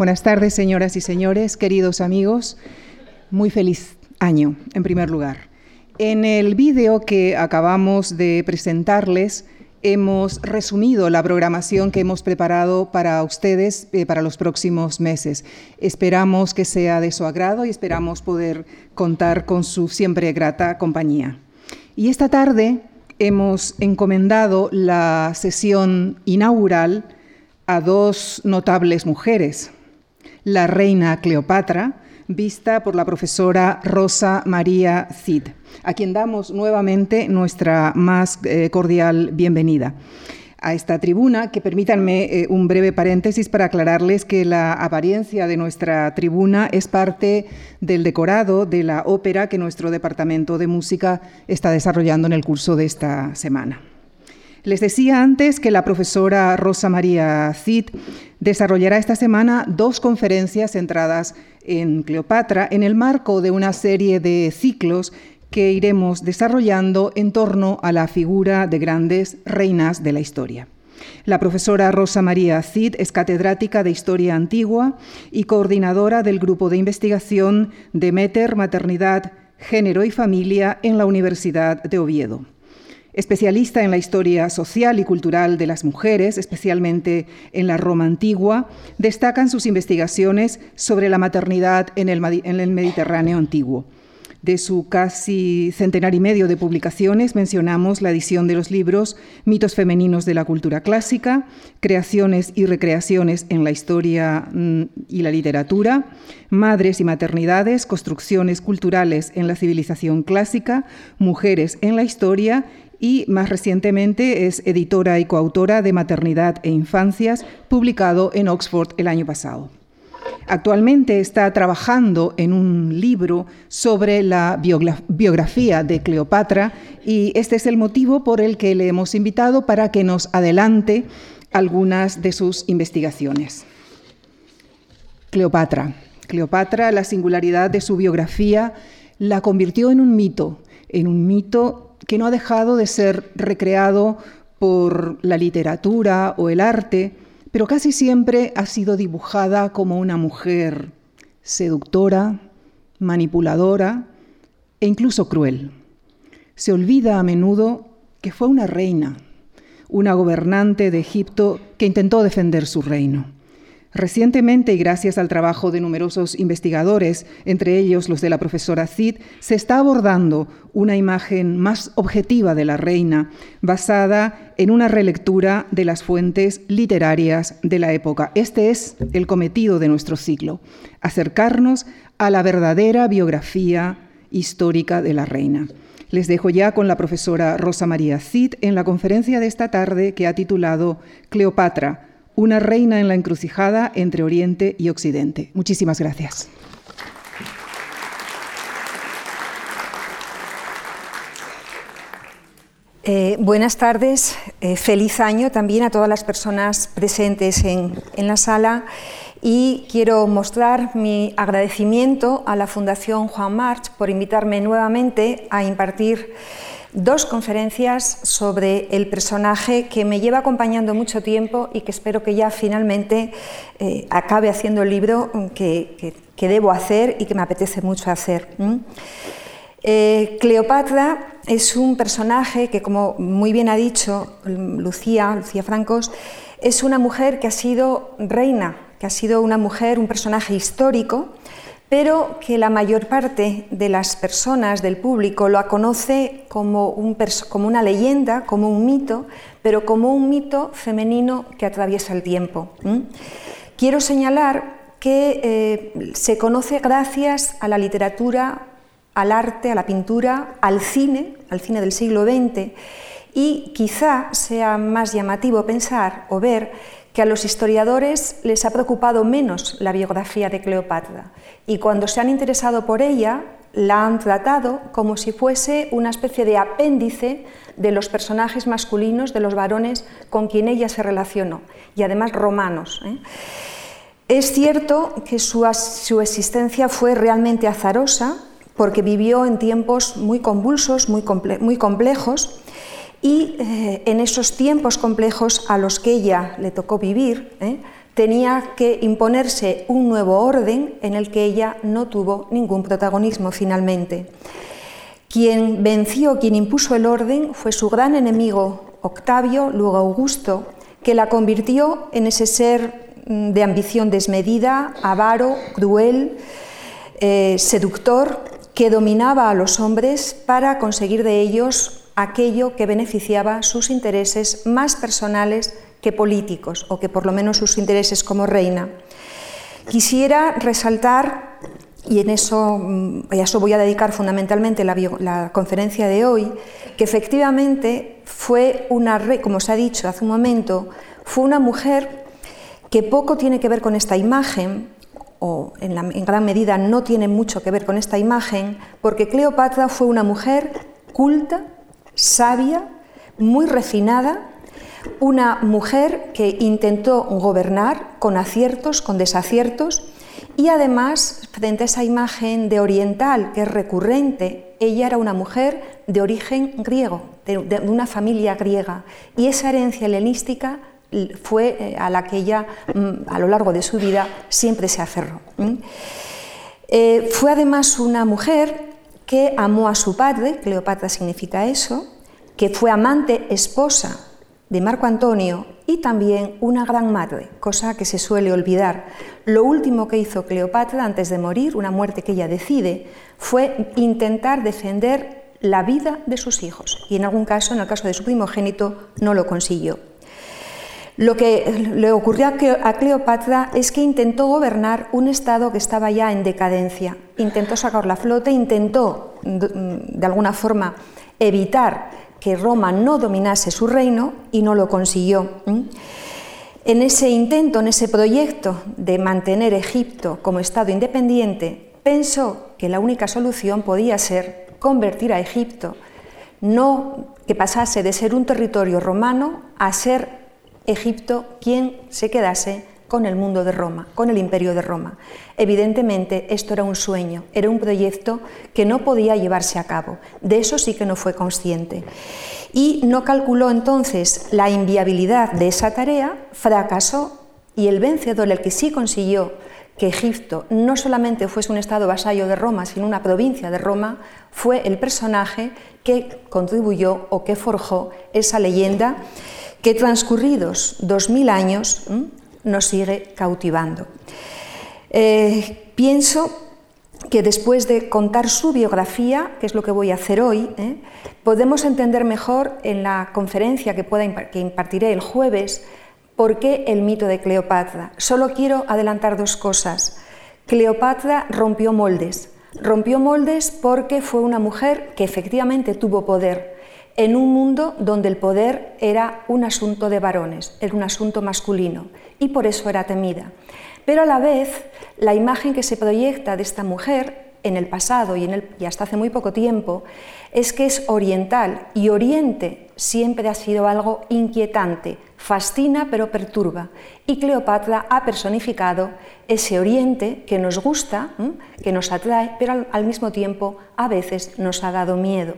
Buenas tardes, señoras y señores, queridos amigos. Muy feliz año, en primer lugar. En el vídeo que acabamos de presentarles, hemos resumido la programación que hemos preparado para ustedes eh, para los próximos meses. Esperamos que sea de su agrado y esperamos poder contar con su siempre grata compañía. Y esta tarde hemos encomendado la sesión inaugural a dos notables mujeres, la reina Cleopatra, vista por la profesora Rosa María Cid, a quien damos nuevamente nuestra más eh, cordial bienvenida a esta tribuna, que permítanme eh, un breve paréntesis para aclararles que la apariencia de nuestra tribuna es parte del decorado de la ópera que nuestro departamento de música está desarrollando en el curso de esta semana. Les decía antes que la profesora Rosa María Cid desarrollará esta semana dos conferencias centradas en Cleopatra en el marco de una serie de ciclos que iremos desarrollando en torno a la figura de grandes reinas de la historia. La profesora Rosa María Cid es catedrática de Historia Antigua y coordinadora del grupo de investigación Demeter, Maternidad, Género y Familia en la Universidad de Oviedo. Especialista en la historia social y cultural de las mujeres, especialmente en la Roma antigua, destacan sus investigaciones sobre la maternidad en el, Mediterráneo antiguo. De su casi centenar y medio de publicaciones mencionamos la edición de los libros Mitos femeninos de la cultura clásica, Creaciones y recreaciones en la historia mm, y la literatura, Madres y maternidades, construcciones culturales en la civilización clásica, Mujeres en la historia y más recientemente es editora y coautora de Maternidad e Infancias, publicado en Oxford el año pasado. Actualmente está trabajando en un libro sobre la biografía de Cleopatra y este es el motivo por el que le hemos invitado para que nos adelante algunas de sus investigaciones. Cleopatra. Cleopatra, la singularidad de su biografía, la convirtió en un mito, en un mito que no ha dejado de ser recreado por la literatura o el arte, pero casi siempre ha sido dibujada como una mujer seductora, manipuladora e incluso cruel. Se olvida a menudo que fue una reina, una gobernante de Egipto que intentó defender su reino. Recientemente, y gracias al trabajo de numerosos investigadores, entre ellos los de la profesora Cid, se está abordando una imagen más objetiva de la reina, basada en una relectura de las fuentes literarias de la época. Este es el cometido de nuestro ciclo, acercarnos a la verdadera biografía histórica de la reina. Les dejo ya con la profesora Rosa María Cid en la conferencia de esta tarde que ha titulado Cleopatra una reina en la encrucijada entre Oriente y Occidente. Muchísimas gracias. Eh, buenas tardes, eh, feliz año también a todas las personas presentes en, en, la sala y quiero mostrar mi agradecimiento a la Fundación Juan March por invitarme nuevamente a impartir dos conferencias sobre el personaje que me lleva acompañando mucho tiempo y que espero que ya finalmente eh, acabe haciendo el libro que, debo hacer y que me apetece mucho hacer. Eh, Cleopatra es un personaje que, como muy bien ha dicho Lucía, Lucía Francos, es una mujer que ha sido reina, que ha sido una mujer, un personaje histórico, pero que la mayor parte de las personas del público lo conoce como, una leyenda, como un mito, pero como un mito femenino que atraviesa el tiempo. Quiero señalar que eh, se conoce gracias a la literatura, al arte, a la pintura, al cine, al cine del siglo XX, y quizá sea más llamativo pensar o ver que a los historiadores les ha preocupado menos la biografía de Cleopatra y cuando se han interesado por ella la han tratado como si fuese una especie de apéndice de los personajes masculinos, de los varones con quien ella se relacionó, y además romanos. ¿eh? Es cierto que su, existencia fue realmente azarosa, porque vivió en tiempos muy convulsos, muy, muy complejos, y eh, en esos tiempos complejos a los que ella le tocó vivir, ¿eh? Tenía que imponerse un nuevo orden en el que ella no tuvo ningún protagonismo finalmente. Quien venció, quien impuso el orden fue su gran enemigo Octavio, luego Augusto, que la convirtió en ese ser mm, de ambición desmedida, avaro, cruel, eh, seductor, que dominaba a los hombres para conseguir de ellos aquello que beneficiaba sus intereses más personales que políticos, o que por lo menos sus intereses como reina. Quisiera resaltar, y en eso, mm, a eso voy a dedicar fundamentalmente la, conferencia de hoy, que efectivamente fue una, como se ha dicho hace un momento, fue una mujer que poco tiene que ver con esta imagen, o en, gran medida no tiene mucho que ver con esta imagen, porque Cleopatra fue una mujer culta, sabia, muy refinada, una mujer que intentó gobernar con aciertos, con desaciertos, y además, frente a esa imagen de oriental que es recurrente, ella era una mujer de origen griego, de, una familia griega, y esa herencia helenística fue eh, a la que ella mm, a lo largo de su vida siempre se aferró. Eh, fue además una mujer que amó a su padre, Cleopatra significa eso, que fue amante, esposa de Marco Antonio y también una gran madre, cosa que se suele olvidar. Lo último que hizo Cleopatra antes de morir, una muerte que ella decide, fue intentar defender la vida de sus hijos y en algún caso, en el caso de su primogénito, no lo consiguió. Lo que le ocurrió a Cleopatra es que intentó gobernar un estado que estaba ya en decadencia, intentó sacar la flota, intentó de alguna forma evitar que Roma no dominase su reino y no lo consiguió. En ese intento, en ese proyecto de mantener Egipto como Estado independiente, pensó que la única solución podía ser convertir a Egipto, no que pasase de ser un territorio romano a ser Egipto quien se quedase con el mundo de Roma, con el imperio de Roma. Evidentemente esto era un sueño, era un proyecto que no podía llevarse a cabo. De eso sí que no fue consciente. Y no calculó entonces la inviabilidad de esa tarea, fracasó y el vencedor, el que sí consiguió que Egipto no solamente fuese un estado vasallo de Roma, sino una provincia de Roma, fue el personaje que contribuyó o que forjó esa leyenda que transcurridos dos mil años nos sigue cautivando. Eh, pienso que después de contar su biografía, que es lo que voy a hacer hoy, ¿eh? podemos entender mejor en la conferencia que, pueda, que impartiré el jueves por qué el mito de Cleopatra. Solo quiero adelantar dos cosas. Cleopatra rompió moldes. Rompió moldes porque fue una mujer que efectivamente tuvo poder en un mundo donde el poder era un asunto de varones, era un asunto masculino y por eso era temida. Pero a la vez, la imagen que se proyecta de esta mujer en el pasado y, en hasta hace muy poco tiempo es que es oriental y Oriente siempre ha sido algo inquietante, fascina pero perturba. Y Cleopatra ha personificado ese Oriente que nos gusta, que nos atrae, pero al mismo tiempo a veces nos ha dado miedo.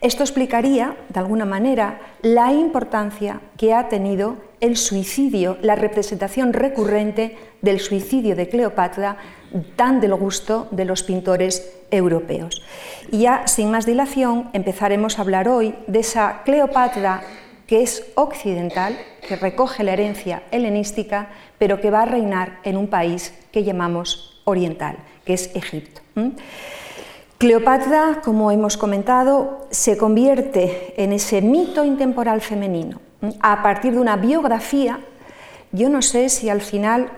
Esto explicaría, de alguna manera, la importancia que ha tenido el suicidio, la representación recurrente del suicidio de Cleopatra, tan del gusto de los pintores europeos. Y ya, sin más dilación, empezaremos a hablar hoy de esa Cleopatra que es occidental, que recoge la herencia helenística, pero que va a reinar en un país que llamamos oriental, que es Egipto. Cleopatra, como hemos comentado, se convierte en ese mito intemporal femenino a partir de una biografía. Yo no sé si al final,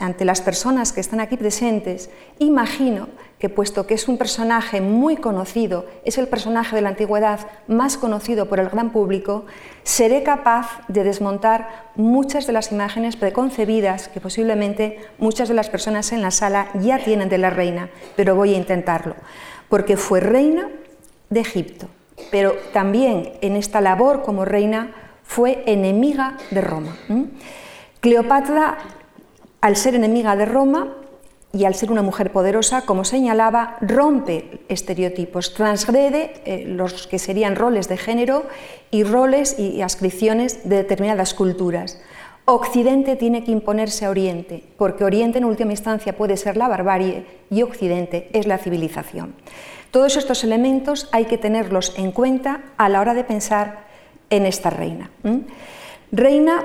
ante las personas que están aquí presentes, imagino que puesto que es un personaje muy conocido, es el personaje de la antigüedad más conocido por el gran público, seré capaz de desmontar muchas de las imágenes preconcebidas que posiblemente muchas de las personas en la sala ya tienen de la reina, pero voy a intentarlo, porque fue reina de Egipto, pero también en esta labor como reina fue enemiga de Roma. Cleopatra, al ser enemiga de Roma, y al ser una mujer poderosa, como señalaba, rompe estereotipos, transgrede eh, los que serían roles de género y roles y ascripciones de determinadas culturas. Occidente tiene que imponerse a Oriente, porque Oriente en última instancia puede ser la barbarie y Occidente es la civilización. Todos estos elementos hay que tenerlos en cuenta a la hora de pensar en esta reina. Reina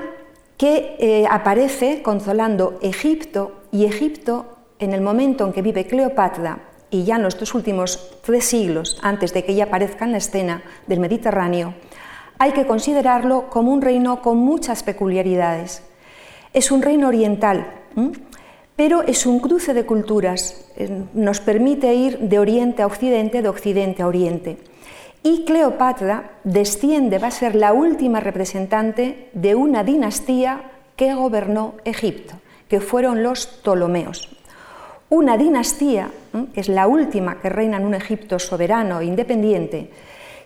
que eh, aparece consolando Egipto y Egipto en el momento en que vive Cleopatra y ya en los dos últimos tres siglos antes de que ella aparezca en la escena del Mediterráneo, hay que considerarlo como un reino con muchas peculiaridades. Es un reino oriental, pero es un cruce de culturas, eh, nos permite ir de oriente a occidente, de occidente a oriente. Y Cleopatra desciende, va a ser la última representante de una dinastía que gobernó Egipto, que fueron los Ptolomeos. Una dinastía, que es la última que reina en un Egipto soberano e independiente,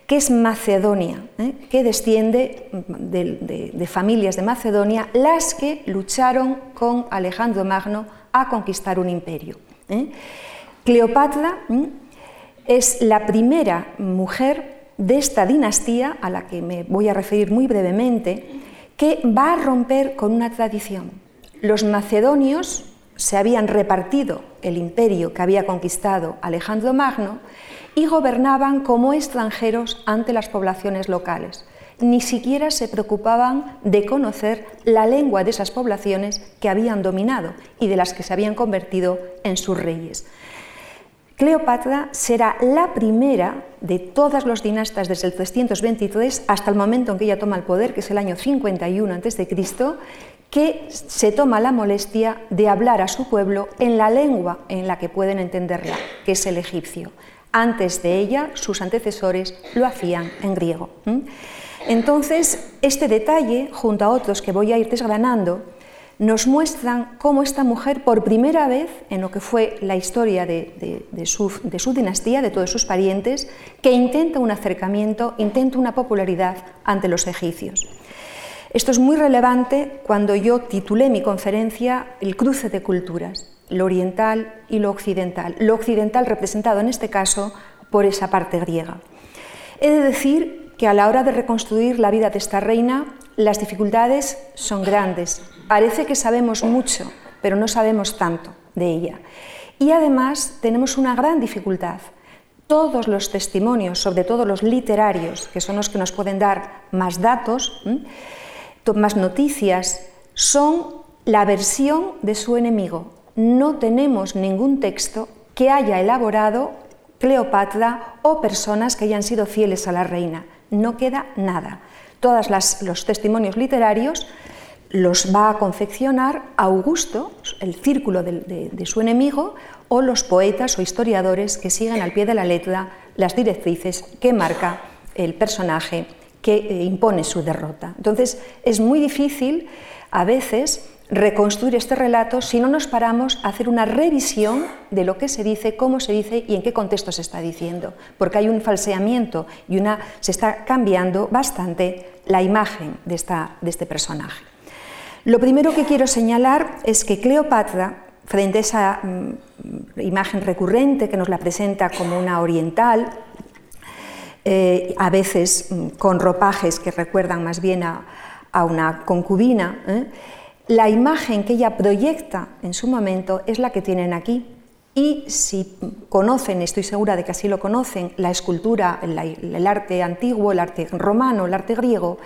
que es Macedonia, ¿eh? que desciende de, familias de Macedonia, las que lucharon con Alejandro Magno a conquistar un imperio. ¿eh? Cleopatra es la primera mujer de esta dinastía, a la que me voy a referir muy brevemente, que va a romper con una tradición. Los macedonios se habían repartido el imperio que había conquistado Alejandro Magno y gobernaban como extranjeros ante las poblaciones locales. Ni siquiera se preocupaban de conocer la lengua de esas poblaciones que habían dominado y de las que se habían convertido en sus reyes. Cleopatra será la primera de todas los dinastas desde el 323 hasta el momento en que ella toma el poder, que es el año 51 a.C., que se toma la molestia de hablar a su pueblo en la lengua en la que pueden entenderla, que es el egipcio. Antes de ella, sus antecesores lo hacían en griego. Entonces, este detalle, junto a otros que voy a ir desgranando, nos muestran cómo esta mujer, por primera vez en lo que fue la historia de, su, dinastía, de todos sus parientes, que intenta un acercamiento, intenta una popularidad ante los egipcios. Esto es muy relevante cuando yo titulé mi conferencia El cruce de culturas, lo oriental y lo occidental, lo occidental representado en este caso por esa parte griega. He de decir que a la hora de reconstruir la vida de esta reina, las dificultades son grandes, Parece que sabemos mucho, pero no sabemos tanto de ella. Y además tenemos una gran dificultad. Todos los testimonios, sobre todo los literarios, que son los que nos pueden dar más datos, más noticias, son la versión de su enemigo. No tenemos ningún texto que haya elaborado Cleopatra o personas que hayan sido fieles a la reina. No queda nada. Todos los testimonios literarios los va a confeccionar Augusto, el círculo de, su enemigo, o los poetas o historiadores que siguen al pie de la letra las directrices que marca el personaje que eh, impone su derrota. Entonces, es muy difícil a veces reconstruir este relato si no nos paramos a hacer una revisión de lo que se dice, cómo se dice y en qué contexto se está diciendo, porque hay un falseamiento y una, se está cambiando bastante la imagen de, esta, de este personaje. Lo primero que quiero señalar es que Cleopatra, frente a esa mm, imagen recurrente que nos la presenta como una oriental, eh, a veces mm, con ropajes que recuerdan más bien a, una concubina, ¿eh? La imagen que ella proyecta en su momento es la que tienen aquí. Y si conocen, estoy segura de que así lo conocen, la escultura, el arte antiguo, el arte romano, el arte griego,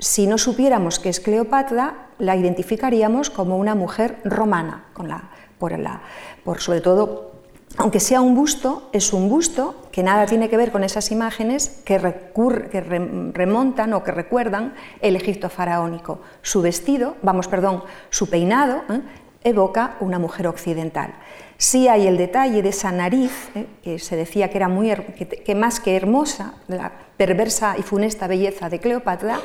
si no supiéramos que es Cleopatra, la identificaríamos como una mujer romana, por, sobre todo, aunque sea un busto, es un busto que nada tiene que ver con esas imágenes que, remontan o que recuerdan el Egipto faraónico. Su vestido, vamos, perdón, su peinado, ¿eh? evoca una mujer occidental. Sí hay el detalle de esa nariz, ¿eh? que se decía que era muy, que más que hermosa, la perversa y funesta belleza de Cleopatra,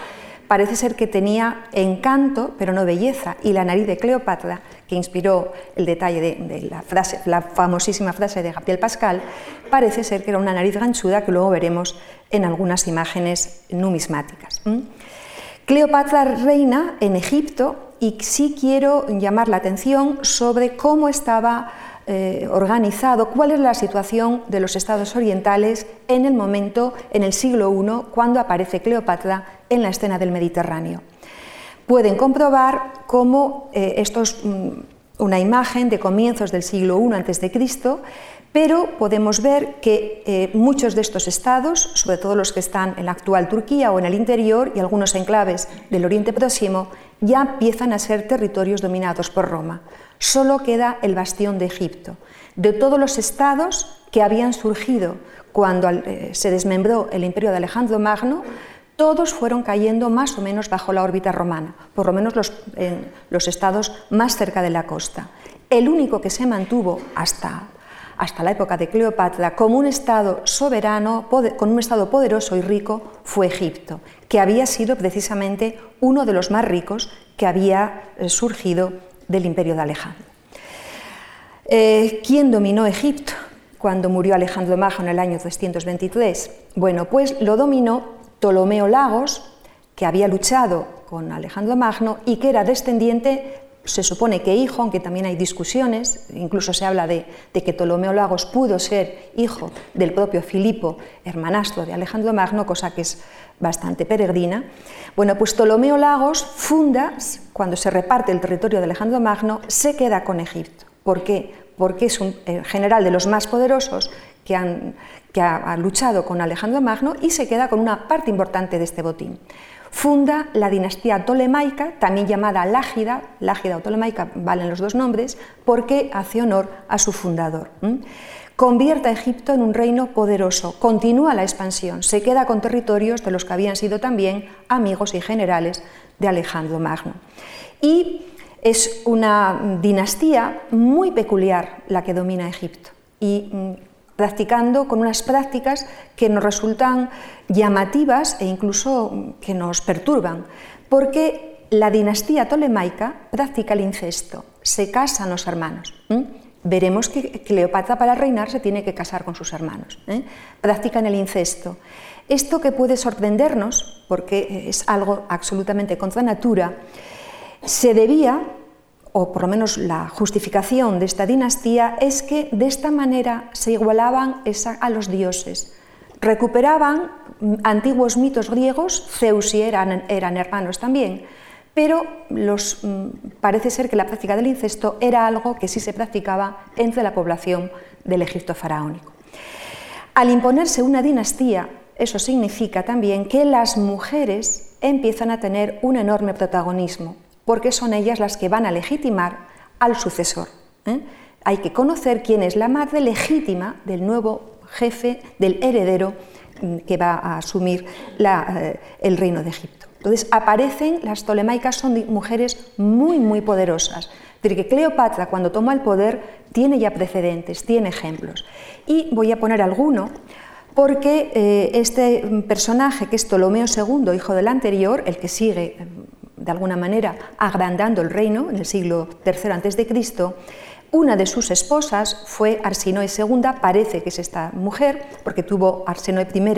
parece ser que tenía encanto, pero no belleza, y la nariz de Cleopatra, que inspiró el detalle de, la, frase, la famosísima frase de Gabriel Pascal, parece ser que era una nariz ganchuda que luego veremos en algunas imágenes numismáticas. Cleopatra reina en Egipto y sí quiero llamar la atención sobre cómo estaba eh, organizado, cuál es la situación de los estados orientales en el momento, en el siglo I, cuando aparece Cleopatra en la escena del Mediterráneo. pueden comprobar cómo eh, esto es una imagen de comienzos del siglo I a.C., pero podemos ver que eh, muchos de estos estados, sobre todo los que están en la actual Turquía o en el interior y algunos enclaves del Oriente Próximo, ya empiezan a ser territorios dominados por Roma. Solo queda el bastión de Egipto. De todos los estados que habían surgido cuando eh, se desmembró el imperio de Alejandro Magno, todos fueron cayendo más o menos bajo la órbita romana, por lo menos los, estados más cerca de la costa. El único que se mantuvo hasta hasta la época de Cleopatra, como un Estado soberano, con un Estado poderoso y rico, fue Egipto, que había sido precisamente uno de los más ricos que había eh, surgido del imperio de Alejandro. Eh, ¿Quién dominó Egipto cuando murió Alejandro Magno en el año 223? Bueno, pues lo dominó Ptolomeo Lagos, que había luchado con Alejandro Magno y que era descendiente se supone que hijo, aunque también hay discusiones, incluso se habla de, que Ptolomeo Lagos pudo ser hijo del propio Filipo, hermanastro de Alejandro Magno, cosa que es bastante peregrina. Bueno, pues Ptolomeo Lagos funda, cuando se reparte el territorio de Alejandro Magno, se queda con Egipto. ¿Por qué? Porque es un general de los más poderosos que, han, que ha luchado con Alejandro Magno y se queda con una parte importante de este botín funda la dinastía tolemaica, también llamada Lágida, Lágida o Tolemaica valen los dos nombres, porque hace honor a su fundador. Convierte a Egipto en un reino poderoso, continúa la expansión, se queda con territorios de los que habían sido también amigos y generales de Alejandro Magno. Y es una dinastía muy peculiar la que domina Egipto. Y mm, practicando con unas prácticas que nos resultan llamativas e incluso que nos perturban, porque la dinastía tolemaica practica el incesto, se casan los hermanos. Veremos que Cleopatra para reinar se tiene que casar con sus hermanos. ¿eh? Practican el incesto. Esto que puede sorprendernos, porque es algo absolutamente contra natura, se debía o por lo menos la justificación de esta dinastía, es que de esta manera se igualaban a los dioses. Recuperaban antiguos mitos griegos, Zeus y eran, eran hermanos también, pero los, mm, parece ser que la práctica del incesto era algo que sí se practicaba entre la población del Egipto faraónico. Al imponerse una dinastía, eso significa también que las mujeres empiezan a tener un enorme protagonismo porque son ellas las que van a legitimar al sucesor. ¿eh? Hay que conocer quién es la madre legítima del nuevo jefe, del heredero mm, que va a asumir eh, el reino de Egipto. Entonces aparecen, las tolemaicas son mujeres muy, muy poderosas. que Cleopatra cuando toma el poder tiene ya precedentes, tiene ejemplos. Y voy a poner alguno porque eh, este personaje que es Ptolomeo II, hijo del anterior, el que sigue de alguna manera agrandando el reino en el siglo III a.C., una de sus esposas fue Arsinoe II, parece que es esta mujer, porque tuvo Arsinoe I,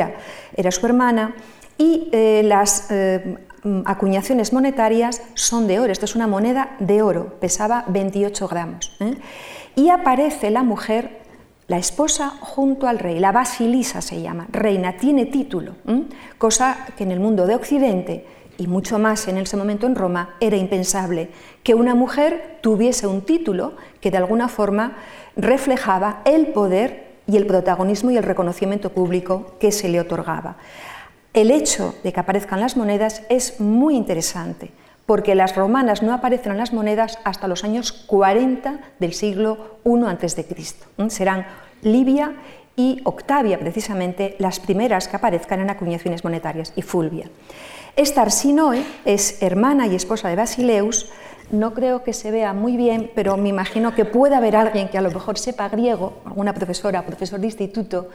era su hermana, y eh, las eh, acuñaciones monetarias son de oro. Esto es una moneda de oro, pesaba 28 gramos. ¿eh? Y aparece la mujer, la esposa, junto al rey. La Basilisa se llama, reina, tiene título, cosa que en el mundo de Occidente y mucho más en ese momento en Roma, era impensable que una mujer tuviese un título que de alguna forma reflejaba el poder y el protagonismo y el reconocimiento público que se le otorgaba. El hecho de que aparezcan las monedas es muy interesante, porque las romanas no aparecen en las monedas hasta los años 40 del siglo I a.C. Serán Libia y Octavia, precisamente, las primeras que aparezcan en acuñaciones monetarias, y Fulvia. Esta Arsinoe es hermana y esposa de Basileus. No creo que se vea muy bien, pero me imagino que puede haber alguien que a lo mejor sepa griego, alguna profesora, profesor de instituto.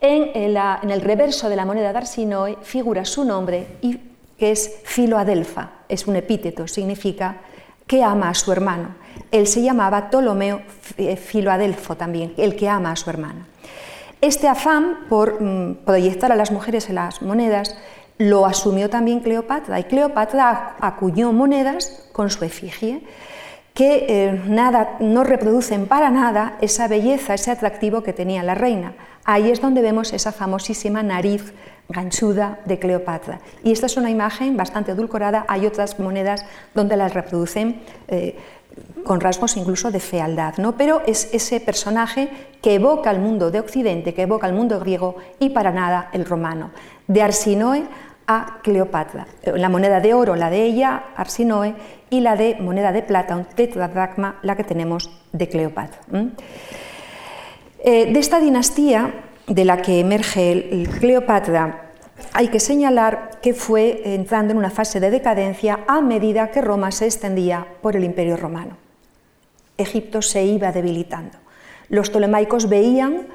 En, el reverso de la moneda de Arsinoe figura su nombre, y, que es Filoadelfa. Es un epíteto, significa que ama a su hermano. Él se llamaba Ptolomeo eh, Filoadelfo también, el que ama a su hermana. Este afán por mm, proyectar a las mujeres en las monedas lo asumió también Cleopatra y Cleopatra acuñó monedas con su efigie que eh, nada, no reproducen para nada esa belleza, ese atractivo que tenía la reina. Ahí es donde vemos esa famosísima nariz ganchuda de Cleopatra. Y esta es una imagen bastante edulcorada, hay otras monedas donde las reproducen eh, con rasgos incluso de fealdad, ¿no? pero es ese personaje que evoca el mundo de Occidente, que evoca el mundo griego y para nada el romano. De Arsinoe a Cleopatra. La moneda de oro, la de ella, Arsinoe, y la de moneda de plata, un la que tenemos de Cleopatra. Eh, de esta dinastía de la que emerge Cleopatra, hay que señalar que fue entrando en una fase de decadencia a medida que Roma se extendía por el Imperio Romano. Egipto se iba debilitando. Los tolemaicos veían,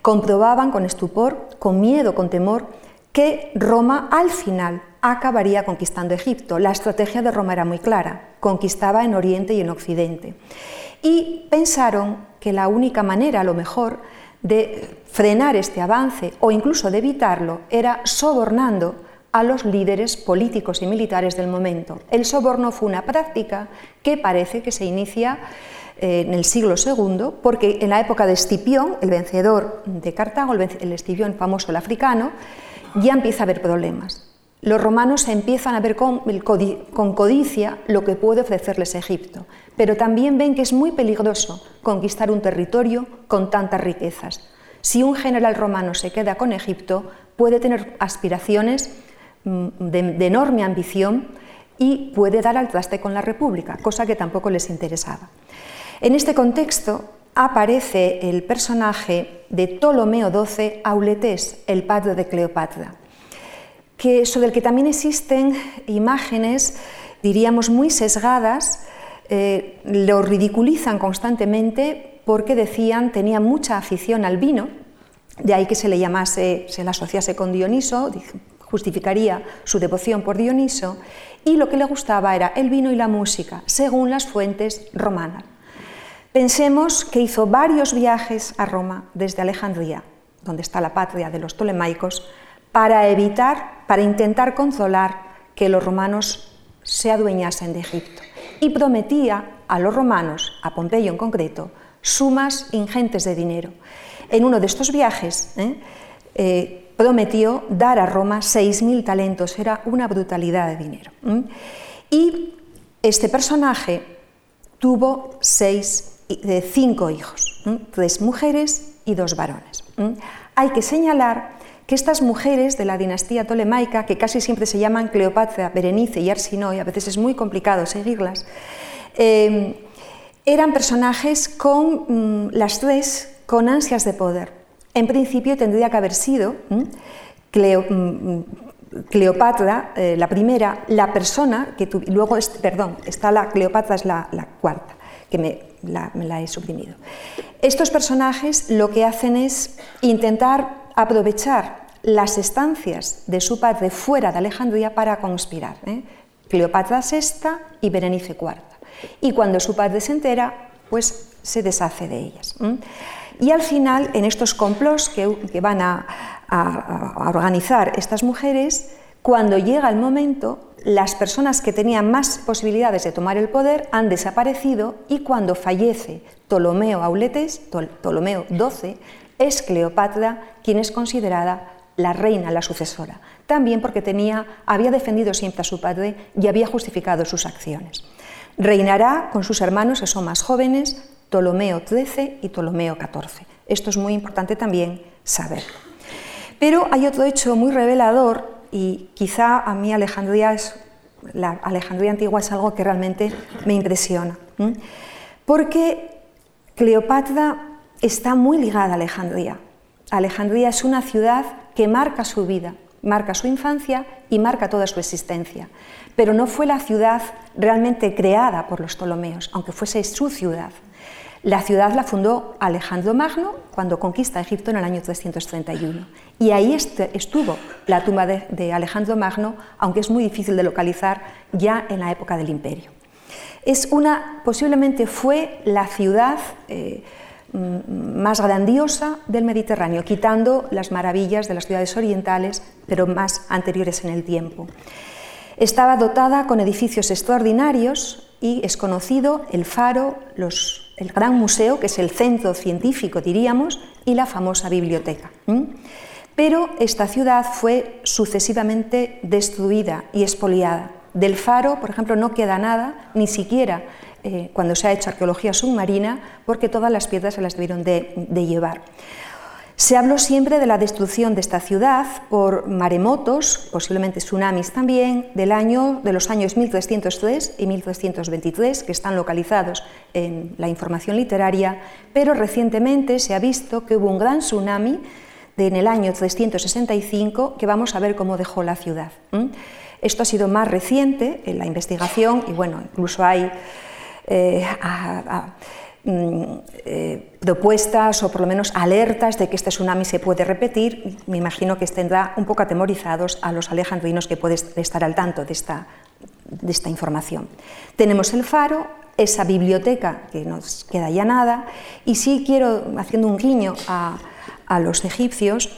comprobaban con estupor, con miedo, con temor, que Roma al final acabaría conquistando Egipto. La estrategia de Roma era muy clara, conquistaba en Oriente y en Occidente. Y pensaron que la única manera, a lo mejor, de frenar este avance o incluso de evitarlo era sobornando a los líderes políticos y militares del momento. El soborno fue una práctica que parece que se inicia eh, en el siglo II, porque en la época de Escipión, el vencedor de Cartago, el Escipión famoso, el africano, ya empieza a haber problemas. Los romanos empiezan a ver con, codicia lo que puede ofrecerles Egipto, pero también ven que es muy peligroso conquistar un territorio con tantas riquezas. Si un general romano se queda con Egipto, puede tener aspiraciones mm, de, enorme ambición y puede dar al traste con la República, cosa que tampoco les interesaba. En este contexto aparece el personaje de Ptolomeo XII Auletes, el padre de Cleopatra que, sobre el que también existen imágenes, diríamos, muy sesgadas, eh, lo ridiculizan constantemente porque decían tenía mucha afición al vino, de ahí que se le llamase, se le asociase con Dioniso, justificaría su devoción por Dioniso, y lo que le gustaba era el vino y la música, según las fuentes romanas. Pensemos que hizo varios viajes a Roma desde Alejandría, donde está la patria de los tolemaicos, para evitar, para intentar consolar que los romanos se adueñasen de Egipto. Y prometía a los romanos, a Pompeyo en concreto, sumas ingentes de dinero. En uno de estos viajes ¿eh? Eh, prometió dar a Roma 6.000 talentos, era una brutalidad de dinero. Y este personaje tuvo seis, cinco hijos, tres mujeres y dos varones. Hay que señalar que estas mujeres de la dinastía tolemaica, que casi siempre se llaman Cleopatra, Berenice y Arsinoe, a veces es muy complicado seguirlas, eh, eran personajes con mm, las tres con ansias de poder. En principio tendría que haber sido mm, Cleopatra, eh, la primera, la persona que luego, perdón, está la Cleopatra es la, cuarta, que me la he suprimido. Estos personajes lo que hacen es intentar aprovechar las estancias de su padre fuera de Alejandría para conspirar. ¿eh? Cleopatra VI y Berenice IV. Y cuando su padre se entera, pues se deshace de ellas. Y al final, en estos complots que, van a, organizar estas mujeres, cuando llega el momento, las personas que tenían más posibilidades de tomar el poder han desaparecido y cuando fallece Ptolomeo Auletes, Ptolomeo XII, es Cleopatra quien es considerada la reina, la sucesora, también porque tenía, había defendido siempre a su padre y había justificado sus acciones. Reinará con sus hermanos que son más jóvenes, Ptolomeo XIII y Ptolomeo XIV. Esto es muy importante también saberlo. Pero hay otro hecho muy revelador y quizá a mí Alejandría, es, la Alejandría antigua es algo que realmente me impresiona. Porque Cleopatra está muy ligada a Alejandría. Alejandría es una ciudad que marca su vida, marca su infancia y marca toda su existencia. Pero no fue la ciudad realmente creada por los Ptolomeos, aunque fuese su ciudad. La ciudad la fundó Alejandro Magno cuando conquista Egipto en el año 331. Y ahí estuvo la tumba de, Alejandro Magno, aunque es muy difícil de localizar ya en la época del imperio. Es una, posiblemente fue la ciudad eh, más grandiosa del Mediterráneo, quitando las maravillas de las ciudades orientales, pero más anteriores en el tiempo. Estaba dotada con edificios extraordinarios y es conocido el faro, el gran museo, que es el centro científico, diríamos, y la famosa biblioteca. Pero esta ciudad fue sucesivamente destruida y expoliada. Del faro, por ejemplo, no queda nada, ni siquiera eh, cuando se ha hecho arqueología submarina, porque todas las piedras se las debieron de, llevar. Se habló siempre de la destrucción de esta ciudad por maremotos, posiblemente tsunamis también, del año, de los años 1303 y 1323, que están localizados en la información literaria, pero recientemente se ha visto que hubo un gran tsunami en el año 365 que vamos a ver cómo dejó la ciudad. Esto ha sido más reciente en la investigación y bueno, incluso hay eh, eh, propuestas o por lo menos alertas de que este tsunami se puede repetir. Me imagino que tendrá un poco atemorizados a los alejandrinos que pueden estar al tanto de esta, de esta información. Tenemos el faro, esa biblioteca que nos queda ya nada, y sí quiero, haciendo un guiño a, a los egipcios,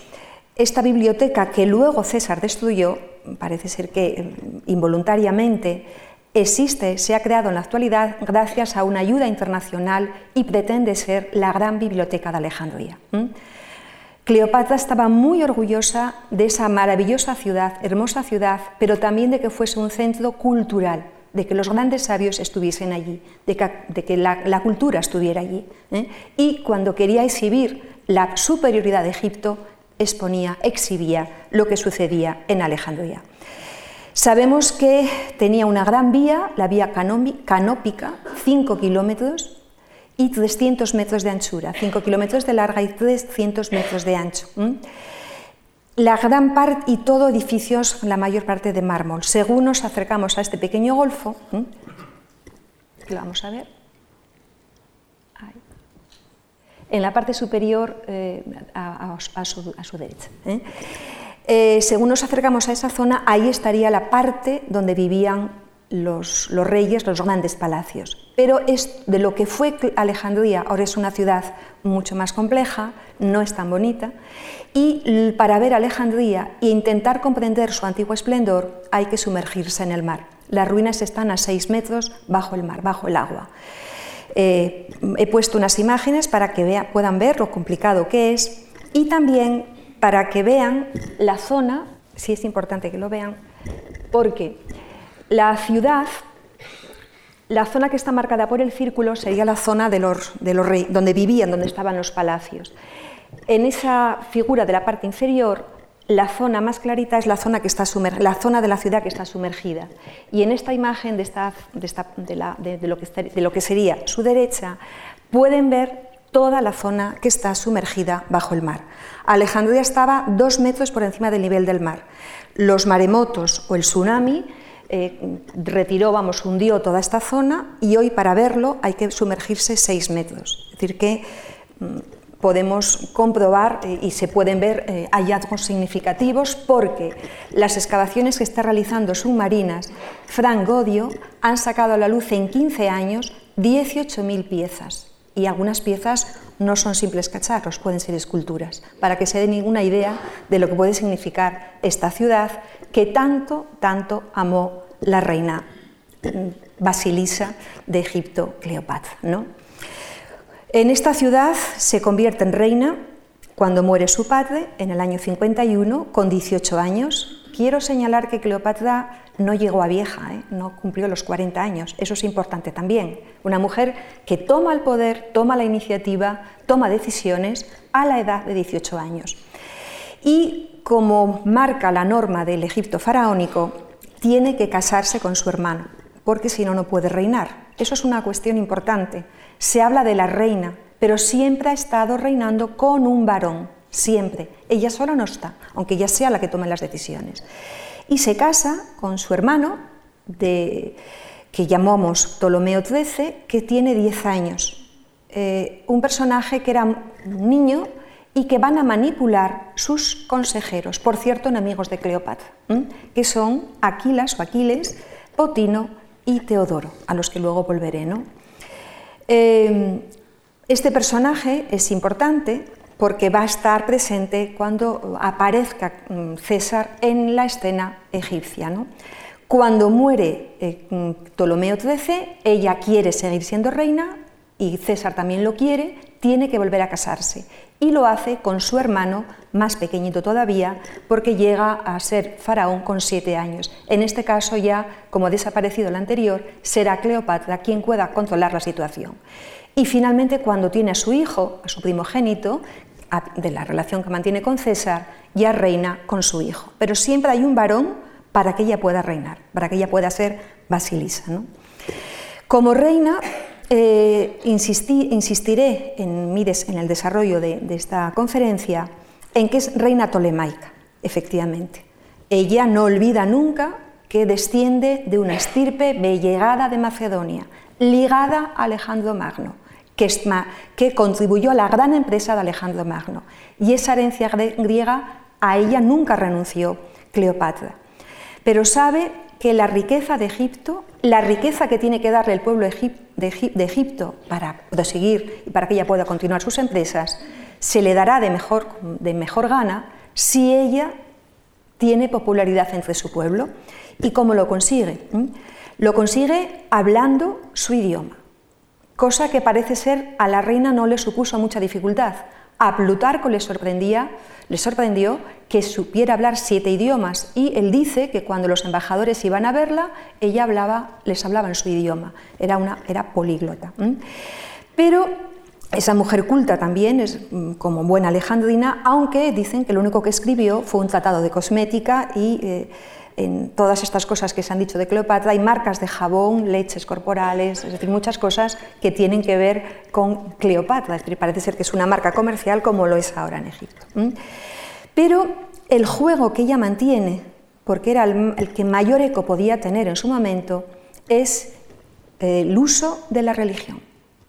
esta biblioteca que luego César destruyó, parece ser que mm, involuntariamente, existe, se ha creado en la actualidad gracias a una ayuda internacional y pretende ser la gran biblioteca de Alejandría. Cleopatra estaba muy orgullosa de esa maravillosa ciudad, hermosa ciudad, pero también de que fuese un centro cultural, de que los grandes sabios estuviesen allí, de que, la, cultura estuviera allí. ¿eh? Y cuando quería exhibir la superioridad de Egipto, exponía, exhibía lo que sucedía en Alejandría. Sabemos que tenía una gran vía, la vía canópica, 5 kilómetros y 300 metros de anchura, 5 kilómetros de larga y 300 metros de ancho. La gran parte y todo edificios, la mayor parte de mármol. Según nos acercamos a este pequeño golfo, que lo vamos a ver, en la parte superior eh, a, su, derecha. ¿eh? Eh, según nos acercamos a esa zona, ahí estaría la parte donde vivían los, reyes, los grandes palacios. Pero es de lo que fue Alejandría, ahora es una ciudad mucho más compleja, no es tan bonita, y para ver Alejandría e intentar comprender su antiguo esplendor hay que sumergirse en el mar. Las ruinas están a seis metros bajo el mar, bajo el agua. Eh, he puesto unas imágenes para que puedan ver lo complicado que es y también para que vean la zona, sí es importante que lo vean, porque la ciudad, la zona que está marcada por el círculo sería la zona de los, de los reyes, donde vivían, donde estaban los palacios. En esa figura de la parte inferior, la zona más clarita es la zona, que está la zona de la ciudad que está sumergida. Y en esta imagen de lo que sería su derecha, pueden ver toda la zona que está sumergida bajo el mar. Alejandría estaba dos metros por encima del nivel del mar. Los maremotos o el tsunami eh, retiró, vamos, hundió toda esta zona y hoy para verlo hay que sumergirse seis metros. Es decir, que mm, podemos comprobar eh, y se pueden ver eh, hallazgos significativos porque las excavaciones que está realizando submarinas Frank Godio han sacado a la luz en 15 años 18.000 piezas y algunas piezas no son simples cacharros, pueden ser esculturas, para que se den ninguna idea de lo que puede significar esta ciudad que tanto, tanto amó la reina mm, Basilisa de Egipto, Cleopatra. ¿no? En esta ciudad se convierte en reina cuando muere su padre en el año 51, con 18 años. Quiero señalar que Cleopatra no llegó a vieja, ¿eh? no cumplió los 40 años. Eso es importante también. Una mujer que toma el poder, toma la iniciativa, toma decisiones a la edad de 18 años. Y como marca la norma del Egipto faraónico, tiene que casarse con su hermano, porque si no, no puede reinar. Eso es una cuestión importante. Se habla de la reina, pero siempre ha estado reinando con un varón, siempre. Ella sola no está, aunque ella sea la que tome las decisiones y se casa con su hermano, de, que llamamos Ptolomeo XIII, que tiene 10 años. Eh, un personaje que era un niño y que van a manipular sus consejeros, por cierto, enemigos de Cleopatra, que son Aquilas o Aquiles, Potino y Teodoro, a los que luego volveré. ¿no? Eh, este personaje es importante porque va a estar presente cuando aparezca mm, César en la escena egipcia. Cuando muere eh, mm, Ptolomeo XIII, ella quiere seguir siendo reina, y César también lo quiere, tiene que volver a casarse. Y lo hace con su hermano, más pequeñito todavía, porque llega a ser faraón con siete años. En este caso ya, como ha desaparecido el anterior, será Cleopatra quien pueda controlar la situación. Y finalmente, cuando tiene a su hijo, a su primogénito, de la relación que mantiene con César, ya reina con su hijo. Pero siempre hay un varón para que ella pueda reinar, para que ella pueda ser basilisa. Como reina, eh, insistiré en, el desarrollo de, esta conferencia en que es reina tolemaica, efectivamente. Ella no olvida nunca que desciende de una estirpe bellegada de Macedonia, ligada a Alejandro Magno, que, contribuyó a la gran empresa de Alejandro Magno. Y esa herencia griega a ella nunca renunció Cleopatra. Pero sabe que la riqueza de Egipto, la riqueza que tiene que darle el pueblo de Egipto para proseguir y para que ella pueda continuar sus empresas, se le dará de mejor, de mejor gana si ella tiene popularidad entre su pueblo. ¿Y cómo lo consigue? ¿Mm? Lo consigue hablando su idioma, cosa que parece ser a la reina no le supuso mucha dificultad. A Plutarco le sorprendía le sorprendió que supiera hablar siete idiomas y él dice que cuando los embajadores iban a verla, ella hablaba, les hablaba en su idioma, era, una, era políglota. Pero esa mujer culta también es mm, como buena alejandrina, aunque dicen que lo único que escribió fue un tratado de cosmética y eh, en todas estas cosas que se han dicho de Cleopatra hay marcas de jabón, leches corporales, es decir, muchas cosas que tienen que ver con Cleopatra. Es decir, parece ser que es una marca comercial como lo es ahora en Egipto. Pero el juego que ella mantiene, porque era el, que mayor eco podía tener en su momento, es eh, el uso de la religión.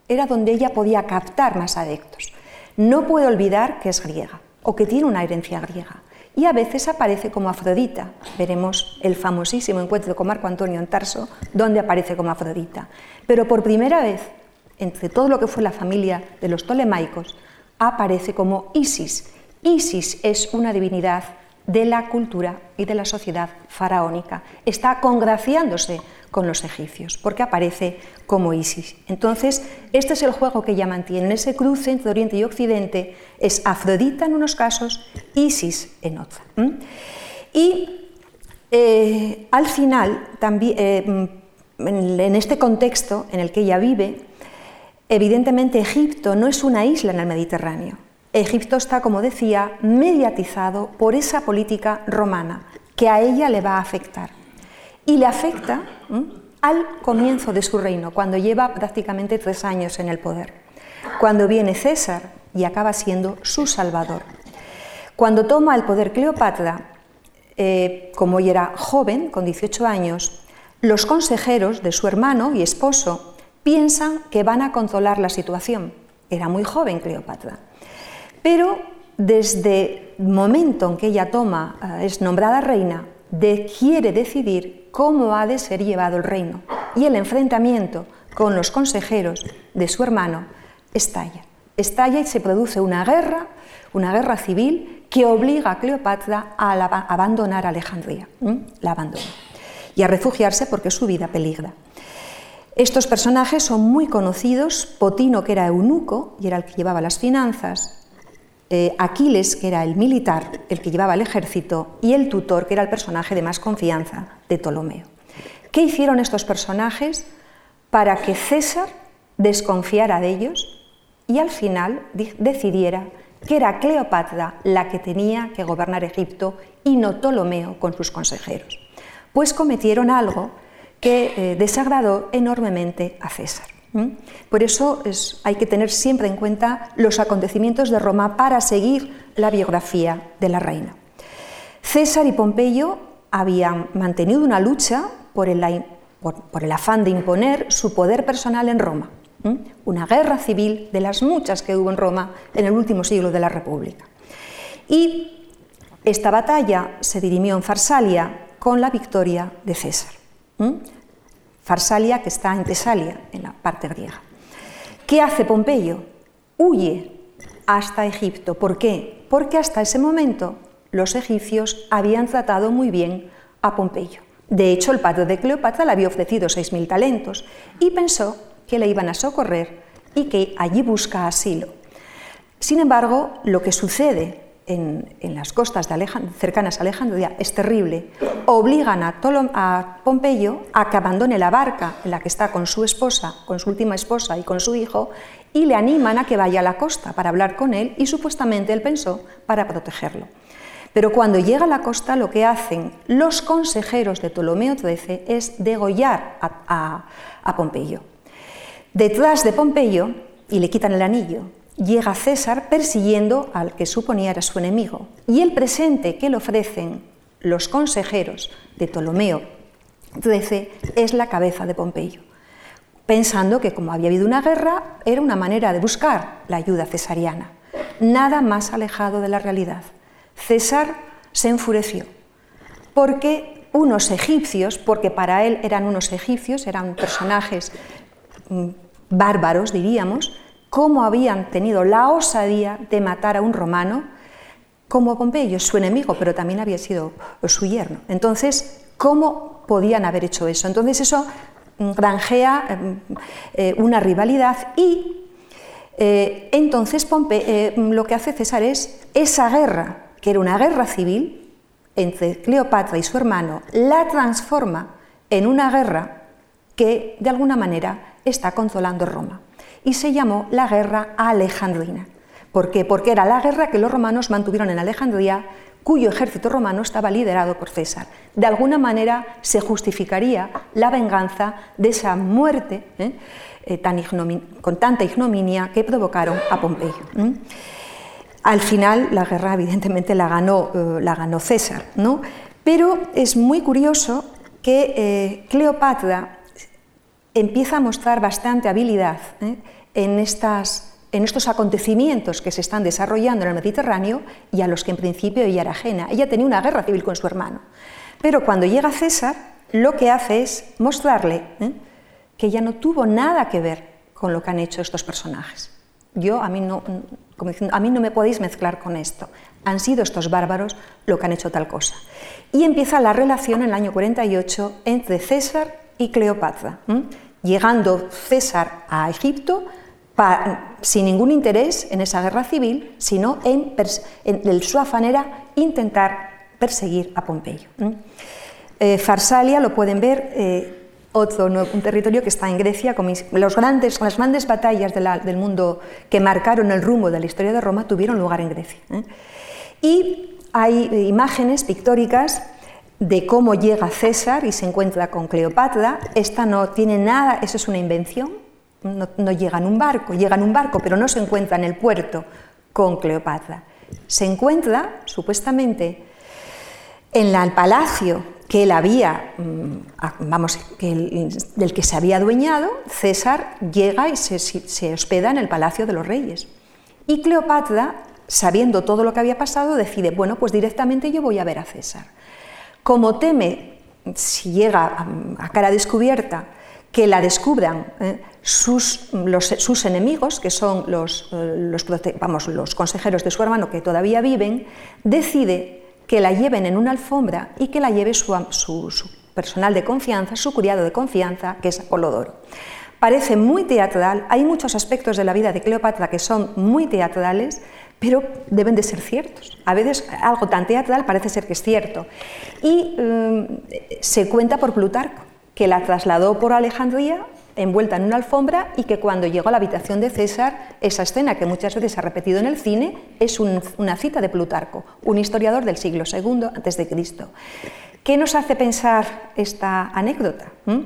Era donde ella podía captar más adeptos. No puede olvidar que es griega o que tiene una herencia griega y a veces aparece como Afrodita. Veremos el famosísimo encuentro con Marco Antonio en Tarso, donde aparece como Afrodita. Pero por primera vez, entre todo lo que fue la familia de los Ptolemaicos, aparece como Isis. Isis es una divinidad de la cultura y de la sociedad faraónica. Está congraciándose con los egipcios, porque aparece como Isis. Entonces, este es el juego que ella mantiene. Ese cruce entre Oriente y Occidente es Afrodita en unos casos, Isis en otros. Y eh, al final, también, eh, en este contexto en el que ella vive, evidentemente Egipto no es una isla en el Mediterráneo. Egipto está, como decía, mediatizado por esa política romana que a ella le va a afectar. Y le afecta al comienzo de su reino, cuando lleva prácticamente tres años en el poder, cuando viene César y acaba siendo su salvador. Cuando toma el poder Cleopatra, eh, como ella era joven, con 18 años, los consejeros de su hermano y esposo piensan que van a controlar la situación. Era muy joven Cleopatra. Pero desde el momento en que ella toma, eh, es nombrada reina, quiere decidir cómo ha de ser llevado el reino. Y el enfrentamiento con los consejeros de su hermano estalla. Estalla y se produce una guerra, una guerra civil que obliga a Cleopatra a abandonar Alejandría. La abandona. Y a refugiarse porque su vida peligra. Estos personajes son muy conocidos. Potino, que era eunuco y era el que llevaba las finanzas, eh, Aquiles, que era el militar, el que llevaba el ejército, y el tutor, que era el personaje de más confianza de Ptolomeo. ¿Qué hicieron estos personajes para que César desconfiara de ellos y al final decidiera que era Cleopatra la que tenía que gobernar Egipto y no Ptolomeo con sus consejeros? Pues cometieron algo que eh, desagradó enormemente a César. Por eso hay que tener siempre en cuenta los acontecimientos de Roma para seguir la biografía de la reina. César y Pompeyo habían mantenido una lucha por el, afán de imponer su poder personal en Roma, una guerra civil de las muchas que hubo en Roma en el último siglo de la República. Y esta batalla se dirimió en Farsalia con la victoria de César. Farsalia, que está en Tesalia, en la parte griega. ¿Qué hace Pompeyo? Huye hasta Egipto. ¿Por qué? Porque hasta ese momento los egipcios habían tratado muy bien a Pompeyo. De hecho, el padre de Cleopatra le había ofrecido 6.000 talentos y pensó que le iban a socorrer y que allí busca asilo. Sin embargo, lo que sucede en, las costas cercanas a Alejandría es terrible. Obligan a, a, Pompeyo a que abandone la barca en la que está con su esposa, con su última esposa y con su hijo, y le animan a que vaya a la costa para hablar con él y supuestamente él pensó para protegerlo. Pero cuando llega a la costa lo que hacen los consejeros de Ptolomeo XIII es degollar a, a Pompeyo. Detrás de Pompeyo, y le quitan el anillo, llega César persiguiendo al que suponía era su enemigo. Y el presente que le ofrecen los consejeros de Ptolomeo XIII es la cabeza de Pompeyo, pensando que como había habido una guerra, era una manera de buscar la ayuda cesariana. Nada más alejado de la realidad. César se enfureció, porque unos egipcios, porque para él eran unos egipcios, eran personajes mm, bárbaros, diríamos, cómo habían tenido la osadía de matar a un romano como Pompeyo, su enemigo, pero también había sido su yerno. Entonces, ¿cómo podían haber hecho eso? Entonces eso granjea em, eh, una rivalidad y eh, entonces Pompe, eh, lo que hace César es esa guerra, que era una guerra civil entre Cleopatra y su hermano, la transforma en una guerra que de alguna manera está consolando Roma y se llamó la Guerra Alejandrina. ¿Por qué? Porque era la guerra que los romanos mantuvieron en Alejandría, cuyo ejército romano estaba liderado por César. De alguna manera se justificaría la venganza de esa muerte ¿eh? Eh, con tanta ignominia que provocaron a Pompeyo. Al final la guerra evidentemente la ganó, eh, la ganó César, ¿no? pero es muy curioso que Cleopatra empieza a mostrar bastante habilidad ¿eh? en, estas, en estos acontecimientos que se están desarrollando en el Mediterráneo y a los que en principio ella era ajena. Ella tenía una guerra civil con su hermano. Pero cuando llega César, lo que hace es mostrarle ¿eh? que ella no tuvo nada que ver con lo que han hecho estos personajes. Yo, a mí, no, a mí no me podéis mezclar con esto. Han sido estos bárbaros lo que han hecho tal cosa. Y empieza la relación en el año 48 entre César y Cleopatra, llegando César a Egipto sin ningún interés en esa guerra civil, sino en, en, su afanera intentar perseguir a Pompeyo. Eh, Farsalia lo pueden ver, eh, otro, un territorio que está en Grecia, con los grandes, las grandes batallas del mundo que marcaron el rumbo de la historia de Roma tuvieron lugar en Grecia. ¿eh? Y hay imágenes pictóricas de cómo llega César y se encuentra con Cleopatra. Esta no tiene nada, eso es una invención, no, llega en un barco, llega en un barco, pero no se encuentra en el puerto con Cleopatra. Se encuentra, supuestamente, en el palacio que él había, mm, vamos, del que se había adueñado, César llega y se, se hospeda en el palacio de los reyes. Y Cleopatra, sabiendo todo lo que había pasado, decide, bueno, pues directamente yo voy a ver a César. Como teme, si llega a, cara descubierta, que la descubran eh, sus, sus, enemigos, que son los, eh, los, vamos, los consejeros de su hermano que todavía viven, decide que la lleven en una alfombra y que la lleve su, su personal de confianza, su criado de confianza, que es Apolodoro. Parece muy teatral, hay muchos aspectos de la vida de Cleopatra que son muy teatrales, pero deben de ser ciertos. A veces algo tan teatral parece ser que es cierto. Y mm, se cuenta por Plutarco, que la trasladó por Alejandría envuelta en una alfombra y que cuando llegó a la habitación de César, esa escena que muchas veces se ha repetido en el cine, es una cita de Plutarco, un historiador del siglo II a.C. ¿Qué nos hace pensar esta anécdota? ¿Mm?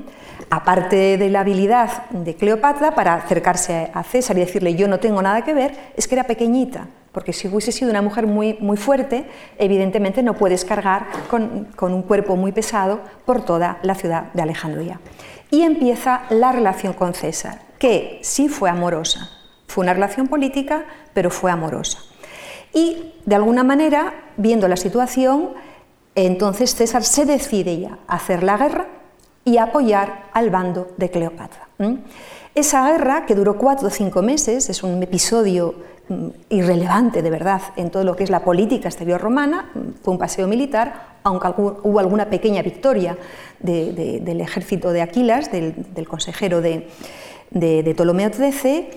Aparte de la habilidad de Cleopatra para acercarse a César y decirle yo no tengo nada que ver, es que era pequeñita, porque si hubiese sido una mujer muy, muy fuerte, evidentemente no puedes cargar con, un cuerpo muy pesado por toda la ciudad de Alejandría. Y empieza la relación con César, que sí fue amorosa. Fue una relación política, pero fue amorosa. Y de alguna manera, viendo la situación, entonces César se decide ya a hacer la guerra y apoyar al bando de Cleopatra. Esa guerra, que duró cuatro o cinco meses, es un episodio Mm, irrelevante de verdad en todo lo que es la política exterior romana, mm, fue un paseo militar, aunque hubo alguna pequeña victoria del ejército de Aquilas, del, consejero de, Ptolomeo XIII,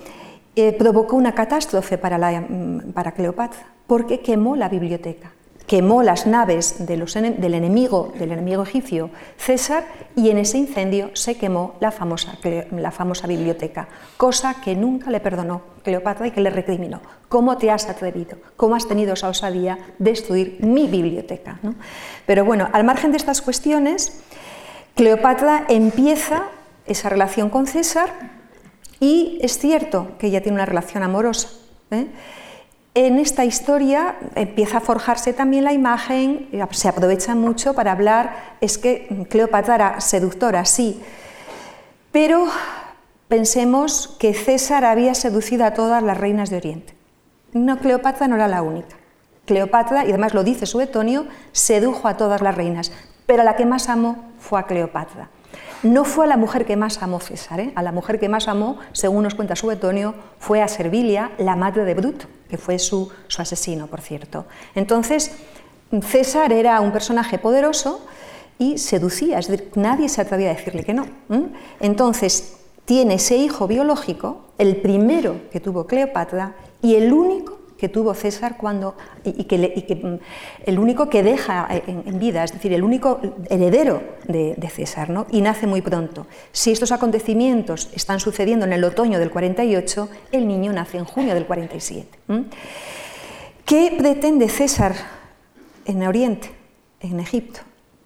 eh, provocó una catástrofe mm, para Cleopatra, porque quemó la biblioteca quemó las naves del enemigo, del enemigo egipcio César, y en ese incendio se quemó la famosa, biblioteca, cosa que nunca le perdonó Cleopatra y que le recriminó. ¿Cómo te has atrevido? ¿Cómo has tenido esa osadía de destruir mi biblioteca? Pero bueno, al margen de estas cuestiones, Cleopatra empieza esa relación con César y es cierto que ella tiene una relación amorosa. ¿eh? En esta historia empieza a forjarse también la imagen, se aprovecha mucho para hablar, es que Cleopatra era seductora, sí, pero pensemos que César había seducido a todas las reinas de Oriente. No, Cleopatra no era la única. Cleopatra, y además lo dice Suetonio, sedujo a todas las reinas, pero la que más amó fue a Cleopatra. No fue a la mujer que más amó César, ¿eh? a la mujer que más amó, según nos cuenta Suetonio, fue a Servilia, la madre de Bruto, que fue su, asesino, por cierto. Entonces, César era un personaje poderoso y seducía, es decir, nadie se atrevía a decirle que no. Entonces, tiene ese hijo biológico, el primero que tuvo Cleopatra y el único que tuvo César cuando, y, que, mm, el único que deja en, vida, es decir, el único heredero de, César, ¿no? y nace muy pronto. Si estos acontecimientos están sucediendo en el otoño del 48, el niño nace en junio del 47. ¿Qué pretende César en Oriente, en Egipto?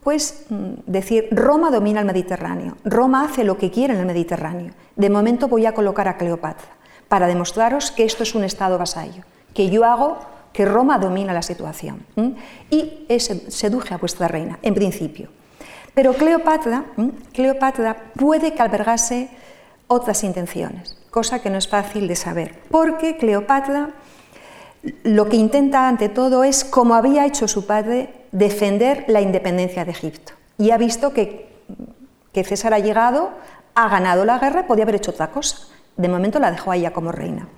Pues mm, decir, Roma domina el Mediterráneo, Roma hace lo que quiere en el Mediterráneo. De momento voy a colocar a Cleopatra para demostraros que esto es un estado vasallo que yo hago que Roma domina la situación. Y seduje a vuestra reina, en principio. Pero Cleopatra, Cleopatra puede que albergase otras intenciones, cosa que no es fácil de saber, porque Cleopatra lo que intenta ante todo es, como había hecho su padre, defender la independencia de Egipto. Y ha visto que, que César ha llegado, ha ganado la guerra, podía haber hecho otra cosa. De momento la dejó a ella como reina.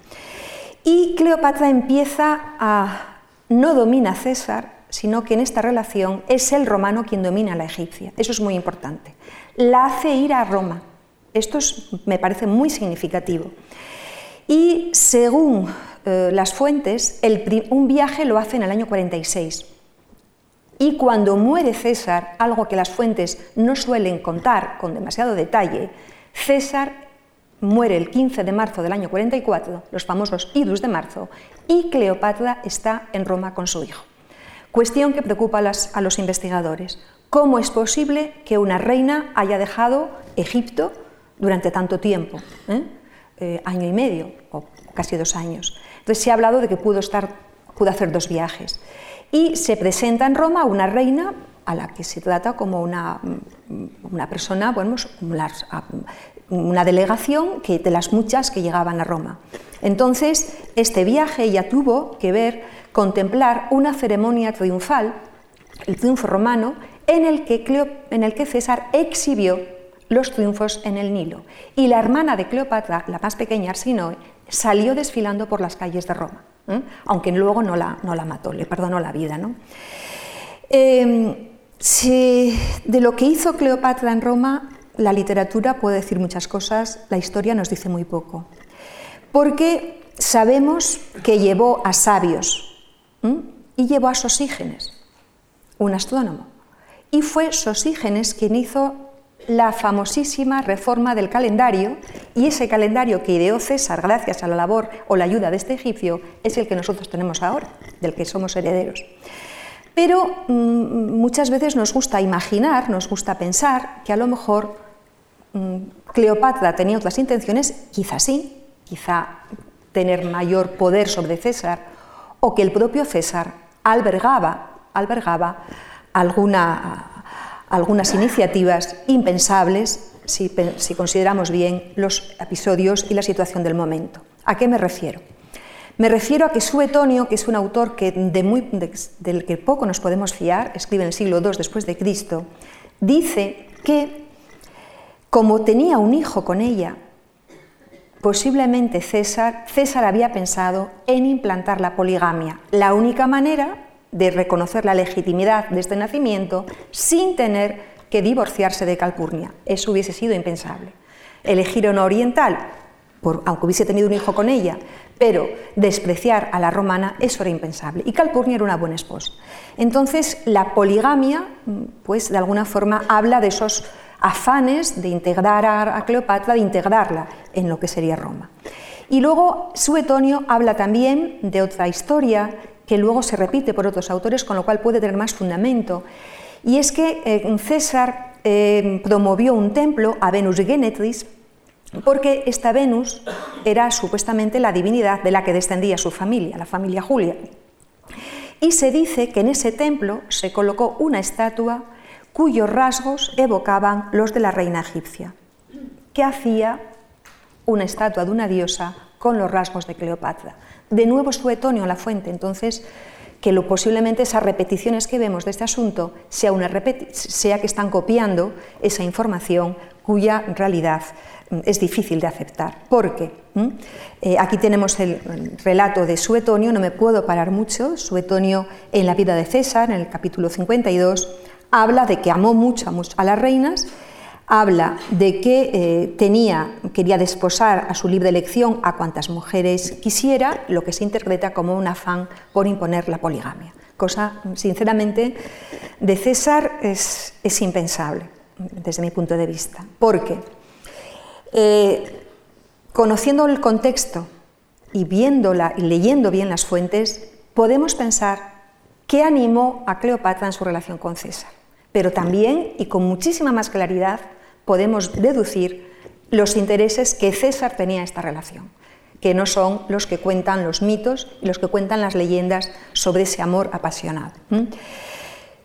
Y Cleopatra empieza a, no domina a César, sino que en esta relación es el romano quien domina a la egipcia. Eso es muy importante. La hace ir a Roma. Esto me parece muy significativo. Y según eh, las fuentes, un viaje lo hace en el año 46. Y cuando muere César, algo que las fuentes no suelen contar con demasiado detalle, César muere el 15 de marzo del año 44, los famosos idus de marzo, y Cleopatra está en Roma con su hijo. Cuestión que preocupa a, los investigadores. ¿Cómo es posible que una reina haya dejado Egipto durante tanto tiempo? ¿eh? Eh, año y medio, o casi dos años. Entonces se ha hablado de que pudo, estar, pudo hacer dos viajes. Y se presenta en Roma una reina a la que se trata como una, una persona, bueno, una delegación que, de las muchas que llegaban a Roma. Entonces, este viaje ya tuvo que ver, contemplar una ceremonia triunfal, el triunfo romano, en el que, en el que César exhibió los triunfos en el Nilo. Y la hermana de Cleopatra, la más pequeña Arsinoe, salió desfilando por las calles de Roma, ¿eh? aunque luego no la, no la, mató, le perdonó la vida. ¿no? Em, de lo que hizo Cleopatra en Roma la literatura puede decir muchas cosas, la historia nos dice muy poco. Porque sabemos que llevó a sabios y llevó a Sosígenes, un astrónomo. Y fue Sosígenes quien hizo la famosísima reforma del calendario y ese calendario que ideó César gracias a la labor o la ayuda de este egipcio es el que nosotros tenemos ahora, del que somos herederos. Pero mm, muchas veces nos gusta imaginar, nos gusta pensar que a lo mejor Cleopatra tenía otras intenciones, quizá sí, quizá tener mayor poder sobre César, o que el propio César albergaba, albergaba algunas iniciativas impensables si, consideramos bien los episodios y la situación del momento. ¿A qué me refiero? Me refiero a que Suetonio, que es un autor que del que poco nos podemos fiar, escribe en el siglo II después de Cristo, dice que como tenía un hijo con ella, posiblemente César, César había pensado en implantar la poligamia, la única manera de reconocer la legitimidad de este nacimiento sin tener que divorciarse de Calpurnia. Eso hubiese sido impensable. Elegir una oriental aunque hubiese tenido un hijo con ella, pero despreciar a la romana, eso era impensable. Y Calpurnia era una buena esposa. Entonces, la poligamia, pues de alguna forma habla de esos afanes de integrar a Cleopatra, de integrarla en lo que sería Roma. Y luego Suetonio habla también de otra historia que luego se repite por otros autores, con lo cual puede tener más fundamento. Y es que eh, César eh, promovió un templo a Venus Genetris porque esta Venus era supuestamente la divinidad de la que descendía su familia, la familia Julia. Y se dice que en ese templo se colocó una estatua cuyos rasgos evocaban los de la reina egipcia. ¿Qué hacía una estatua de una diosa con los rasgos de Cleopatra? De nuevo Suetonio en la fuente, entonces que lo posiblemente esas repeticiones que vemos de este asunto sea, una sea que están copiando esa información cuya realidad mm, es difícil de aceptar. Porque eh, aquí tenemos el relato de Suetonio, no me puedo parar mucho. Suetonio en la vida de César, en el capítulo 52, habla de que amó mucho a las reinas habla de que eh, tenía, quería desposar a su libre elección a cuantas mujeres quisiera, lo que se interpreta como un afán por imponer la poligamia. Cosa, sinceramente, de César es, impensable, desde mi punto de vista. Porque, eh, conociendo el contexto y viéndola y leyendo bien las fuentes, podemos pensar qué animó a Cleopatra en su relación con César. Pero también, y con muchísima más claridad, podemos deducir los intereses que César tenía en esta relación, que no son los que cuentan los mitos y los que cuentan las leyendas sobre ese amor apasionado.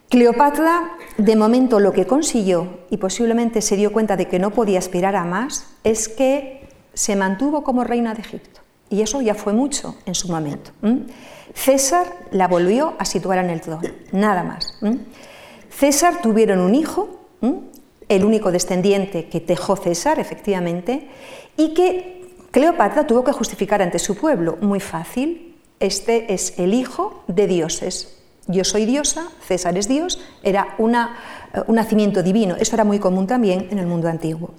Cleopatra, de momento, lo que consiguió, y posiblemente se dio cuenta de que no podía aspirar a más, es que se mantuvo como reina de Egipto. Y eso ya fue mucho en su momento. César la volvió a situar en el trono, nada más. César tuvieron un hijo, el único descendiente que tejó César, efectivamente, y que Cleopatra tuvo que justificar ante su pueblo. Muy fácil, este es el hijo de dioses. Yo soy diosa, César es dios, era eh, un nacimiento divino. Eso era muy común también en el mundo antiguo.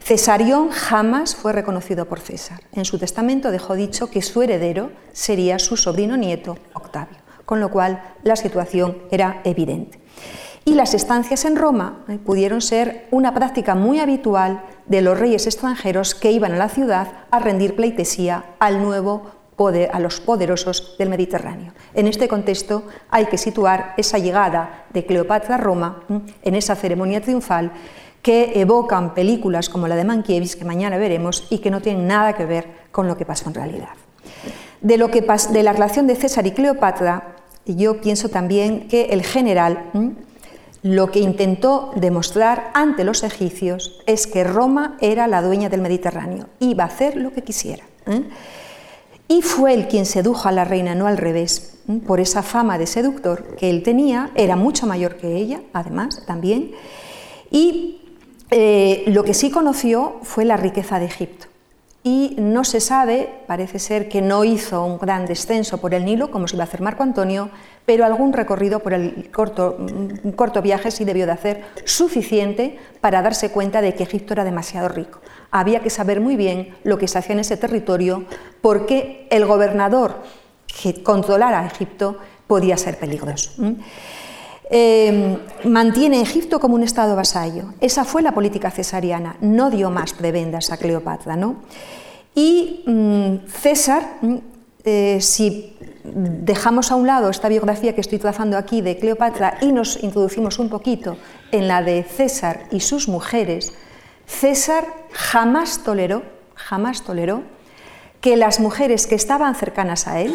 Cesarión jamás fue reconocido por César. En su testamento dejó dicho que su heredero sería su sobrino nieto, Octavio, con lo cual la situación era evidente y las estancias en Roma eh, pudieron ser una práctica muy habitual de los reyes extranjeros que iban a la ciudad a rendir pleitesía al nuevo a los poderosos del Mediterráneo. En este contexto hay que situar esa llegada de Cleopatra a Roma en esa ceremonia triunfal que evocan películas como la de Mankiewicz, que mañana veremos, y que no tienen nada que ver con lo que pasó en realidad. De, lo que de la relación de César y Cleopatra, yo pienso también que el general lo que intentó demostrar ante los egipcios es que Roma era la dueña del Mediterráneo, iba a hacer lo que quisiera. Y fue él quien sedujo a la reina, no al revés, por esa fama de seductor que él tenía, era mucho mayor que ella, además, también, y eh, lo que sí conoció fue la riqueza de Egipto. Y no se sabe, parece ser que no hizo un gran descenso por el Nilo, como se iba a hacer Marco Antonio, pero algún recorrido por el un corto viaje sí debió de hacer suficiente para darse cuenta de que Egipto era demasiado rico. Había que saber muy bien lo que se hacía en ese territorio porque el gobernador que controlara Egipto podía ser peligroso. Eh, mantiene Egipto como un estado vasallo. Esa fue la política cesariana, no dio más prebendas a Cleopatra. ¿no? Y mm, César, eh, si dejamos a un lado esta biografía que estoy trazando aquí de Cleopatra y nos introducimos un poquito en la de César y sus mujeres, César jamás toleró, jamás toleró que las mujeres que estaban cercanas a él,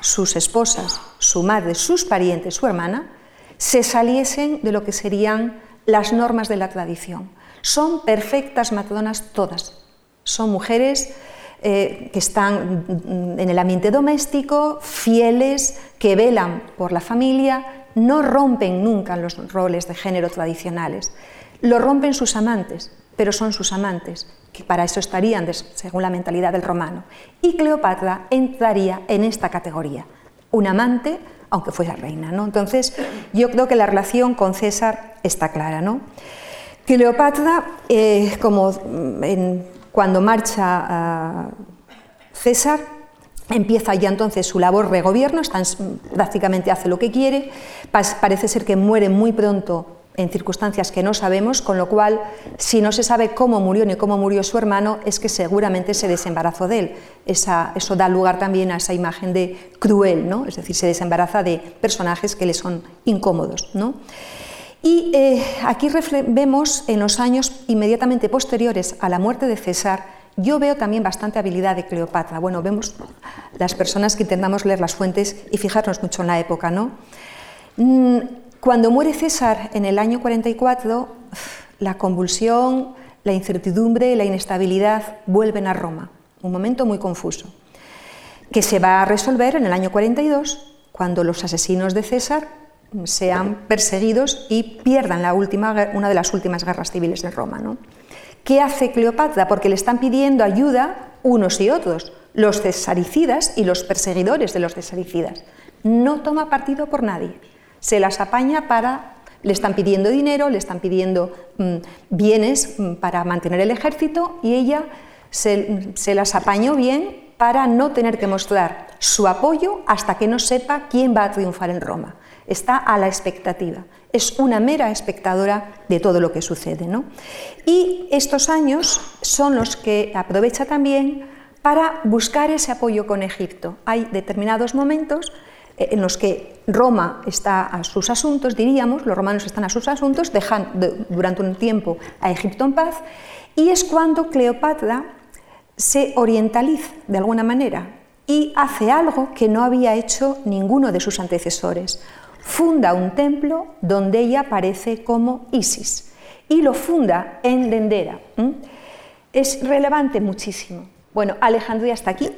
sus esposas, su madre, sus parientes, su hermana, se saliesen de lo que serían las normas de la tradición. Son perfectas matronas todas. Son mujeres eh, que están en el ambiente doméstico, fieles, que velan por la familia, no rompen nunca los roles de género tradicionales. Lo rompen sus amantes, pero son sus amantes, que para eso estarían según la mentalidad del romano. Y Cleopatra entraría en esta categoría. Un amante aunque fuera reina. ¿no? Entonces, yo creo que la relación con César está clara. ¿no? Cleopatra, eh, como en Cuando marcha César, empieza ya entonces su labor de gobierno, prácticamente hace lo que quiere, parece ser que muere muy pronto en circunstancias que no sabemos, con lo cual, si no se sabe cómo murió ni cómo murió su hermano, es que seguramente se desembarazó de él. eso da lugar también a esa imagen de cruel, ¿no? es decir, se desembaraza de personajes que le son incómodos. ¿no? Y eh, aquí vemos en los años inmediatamente posteriores a la muerte de César, yo veo también bastante habilidad de Cleopatra. Bueno, vemos las personas que intentamos leer las fuentes y fijarnos mucho en la época, ¿no? Mm, cuando muere César en el año 44, la convulsión, la incertidumbre, la inestabilidad vuelven a Roma. Un momento muy confuso, que se va a resolver en el año 42, cuando los asesinos de César sean perseguidos y pierdan la última, una de las últimas guerras civiles de Roma. ¿Qué hace Cleopatra? Porque le están pidiendo ayuda unos y otros, los cesaricidas y los perseguidores de los cesaricidas. No toma partido por nadie se las apaña para, le están pidiendo dinero, le están pidiendo mm, bienes mm, para mantener el ejército y ella se, las apañó bien para no tener que mostrar su apoyo hasta que no sepa quién va a triunfar en Roma. Está a la expectativa. Es una mera espectadora de todo lo que sucede. Y estos años son los que aprovecha también para buscar ese apoyo con Egipto. Hay determinados momentos en los que Roma está a sus asuntos, diríamos, los romanos están a sus asuntos, dejan durante un tiempo a Egipto en paz, y es cuando Cleopatra se orientaliza de alguna manera y hace algo que no había hecho ninguno de sus antecesores. Funda un templo donde ella aparece como Isis y lo funda en Dendera. Es relevante muchísimo. Bueno, Alejandría está aquí,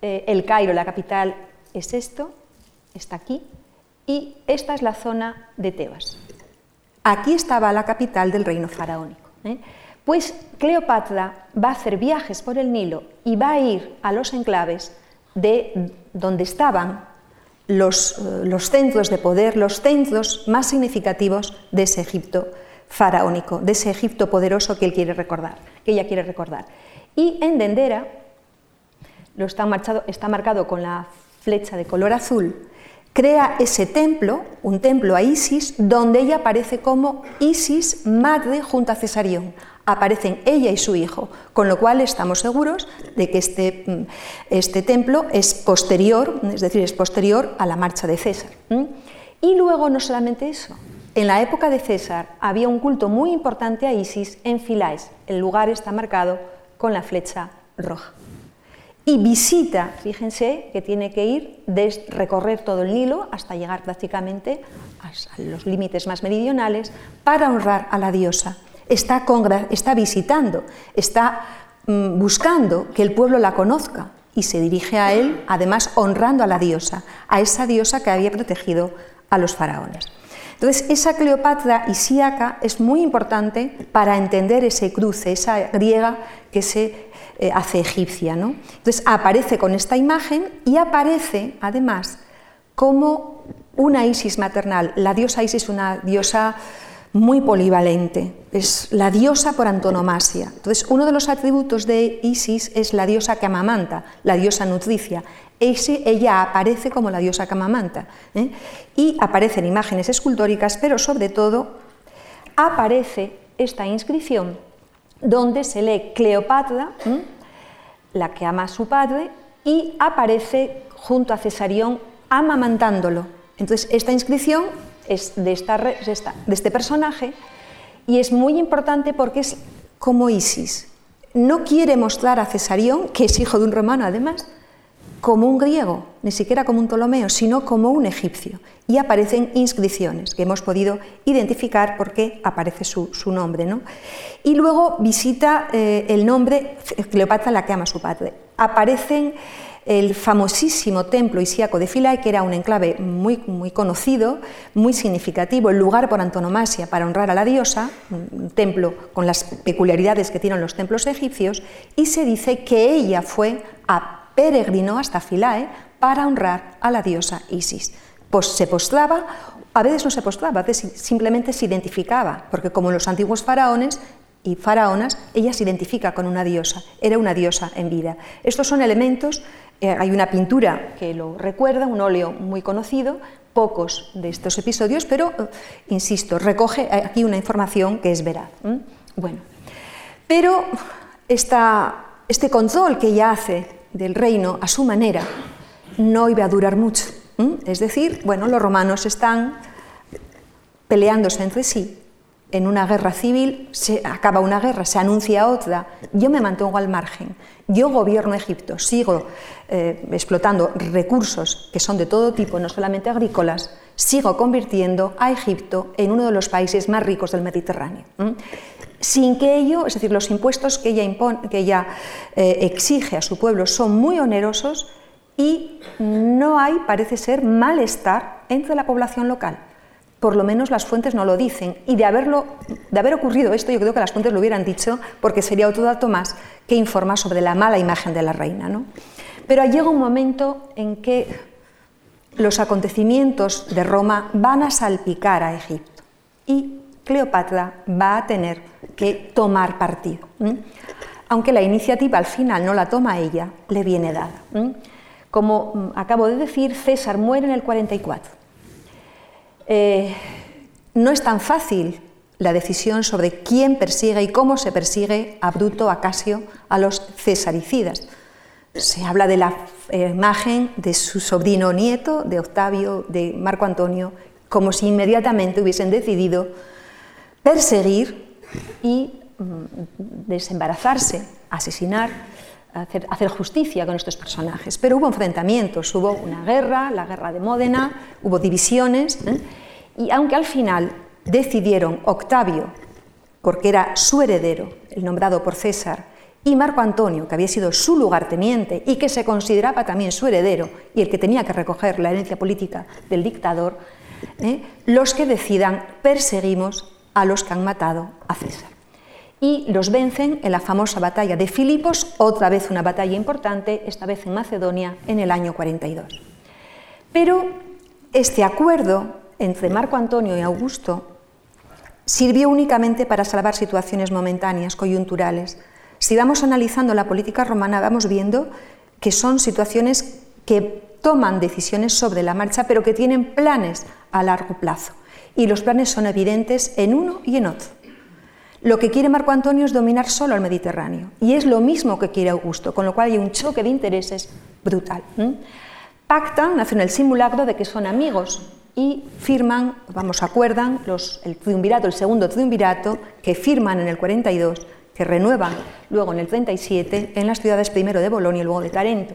eh, el Cairo, la capital, es esto, está aquí, y esta es la zona de Tebas. Aquí estaba la capital del reino faraónico. ¿eh? Pues Cleopatra va a hacer viajes por el Nilo y va a ir a los enclaves de donde estaban los, eh, los centros de poder, los centros más significativos de ese Egipto faraónico, de ese Egipto poderoso que él quiere recordar, que ella quiere recordar. Y en Dendera, lo está, marchado, está marcado con la flecha de color azul, crea ese templo, un templo a Isis, donde ella aparece como Isis, madre junto a Cesarión. Aparecen ella y su hijo, con lo cual estamos seguros de que este, mm, este templo es posterior, es decir, es posterior a la marcha de César. Y luego no solamente eso, en la época de César había un culto muy importante a Isis en Filais. El lugar está marcado con la flecha roja y visita, fíjense que tiene que ir, de recorrer todo el Nilo hasta llegar prácticamente a los límites más meridionales para honrar a la diosa. Está, está visitando, está mm, buscando que el pueblo la conozca y se dirige a él, además honrando a la diosa, a esa diosa que había protegido a los faraones. Entonces, esa Cleopatra isíaca es muy importante para entender ese cruce, esa griega que se eh, hace egipcia. ¿no? Entonces aparece con esta imagen y aparece además como una Isis maternal. La diosa Isis es una diosa muy polivalente, es la diosa por antonomasia. Entonces, uno de los atributos de Isis es la diosa que amamanta, la diosa nutricia. Ese, ella aparece como la diosa que amamanta. ¿eh? Y aparecen imágenes escultóricas, pero sobre todo aparece esta inscripción donde se lee Cleopatra, la que ama a su padre, y aparece junto a Cesarión amamantándolo. Entonces, esta inscripción es de, esta, de este personaje y es muy importante porque es como Isis. No quiere mostrar a Cesarión, que es hijo de un romano además, como un griego, ni siquiera como un Ptolomeo, sino como un egipcio. Y aparecen inscripciones que hemos podido identificar porque aparece su, nombre. ¿no? Y luego visita eh, el nombre Cleopatra la que ama a su padre. Aparecen el famosísimo templo isíaco de Philae, que era un enclave muy, muy conocido, muy significativo, el lugar por antonomasia para honrar a la diosa, un templo con las peculiaridades que tienen los templos egipcios, y se dice que ella fue a peregrinó hasta Philae para honrar a la diosa Isis. Pues se postraba, a veces no se postraba, a veces simplemente se identificaba, porque como los antiguos faraones y faraonas, ella se identifica con una diosa, era una diosa en vida. Estos son elementos, eh, hay una pintura que lo recuerda, un óleo muy conocido, pocos de estos episodios, pero, eh, insisto, recoge aquí una información que es veraz. Bueno, pero este control que ella hace del reino a su manera no iba a durar mucho. Es decir, bueno, los romanos están peleándose entre sí. En una guerra civil, se acaba una guerra, se anuncia otra, yo me mantengo al margen, yo gobierno Egipto, sigo eh, explotando recursos que son de todo tipo, no solamente agrícolas, sigo convirtiendo a Egipto en uno de los países más ricos del Mediterráneo. Sin que ello, es decir, los impuestos que ella, eh, exige a su pueblo son muy onerosos y no hay, parece ser, malestar entre la población local por lo menos las fuentes no lo dicen. Y de, haberlo, de haber ocurrido esto, yo creo que las fuentes lo hubieran dicho, porque sería otro dato más que informa sobre la mala imagen de la reina. ¿no? Pero llega un momento en que los acontecimientos de Roma van a salpicar a Egipto y Cleopatra va a tener que tomar partido. Aunque la iniciativa al final no la toma ella, le viene dada. Como mm, acabo de decir, César muere en el 44 eh, no es tan fácil la decisión sobre quién persigue y cómo se persigue a Bruto, a Casio, a los cesaricidas. Se habla de la eh, imagen de su sobrino nieto, de Octavio, de Marco Antonio, como si inmediatamente hubiesen decidido perseguir y mm, desembarazarse, asesinar, hacer, justicia con estos personajes. Pero hubo enfrentamientos, hubo una guerra, la guerra de Módena, hubo divisiones. ¿eh? Y aunque al final decidieron Octavio, porque era su heredero, el nombrado por César, y Marco Antonio, que había sido su lugarteniente y que se consideraba también su heredero y el que tenía que recoger la herencia política del dictador, ¿eh? los que decidan perseguimos a los que han matado a César. Y los vencen en la famosa batalla de Filipos, otra vez una batalla importante, esta vez en Macedonia, en el año 42. Pero este acuerdo entre Marco Antonio y Augusto sirvió únicamente para salvar situaciones momentáneas, coyunturales. Si vamos analizando la política romana, vamos viendo que son situaciones que toman decisiones sobre la marcha, pero que tienen planes a largo plazo. Y los planes son evidentes en uno y en otro. Lo que quiere Marco Antonio es dominar solo el Mediterráneo, y es lo mismo que quiere Augusto, con lo cual hay un choque de intereses brutal. Pactan, hacen el simulacro de que son amigos, y firman, vamos, acuerdan los, el triunvirato, el segundo triunvirato, que firman en el 42, que renuevan luego en el 37 en las ciudades primero de Bolonia y luego de Tarento.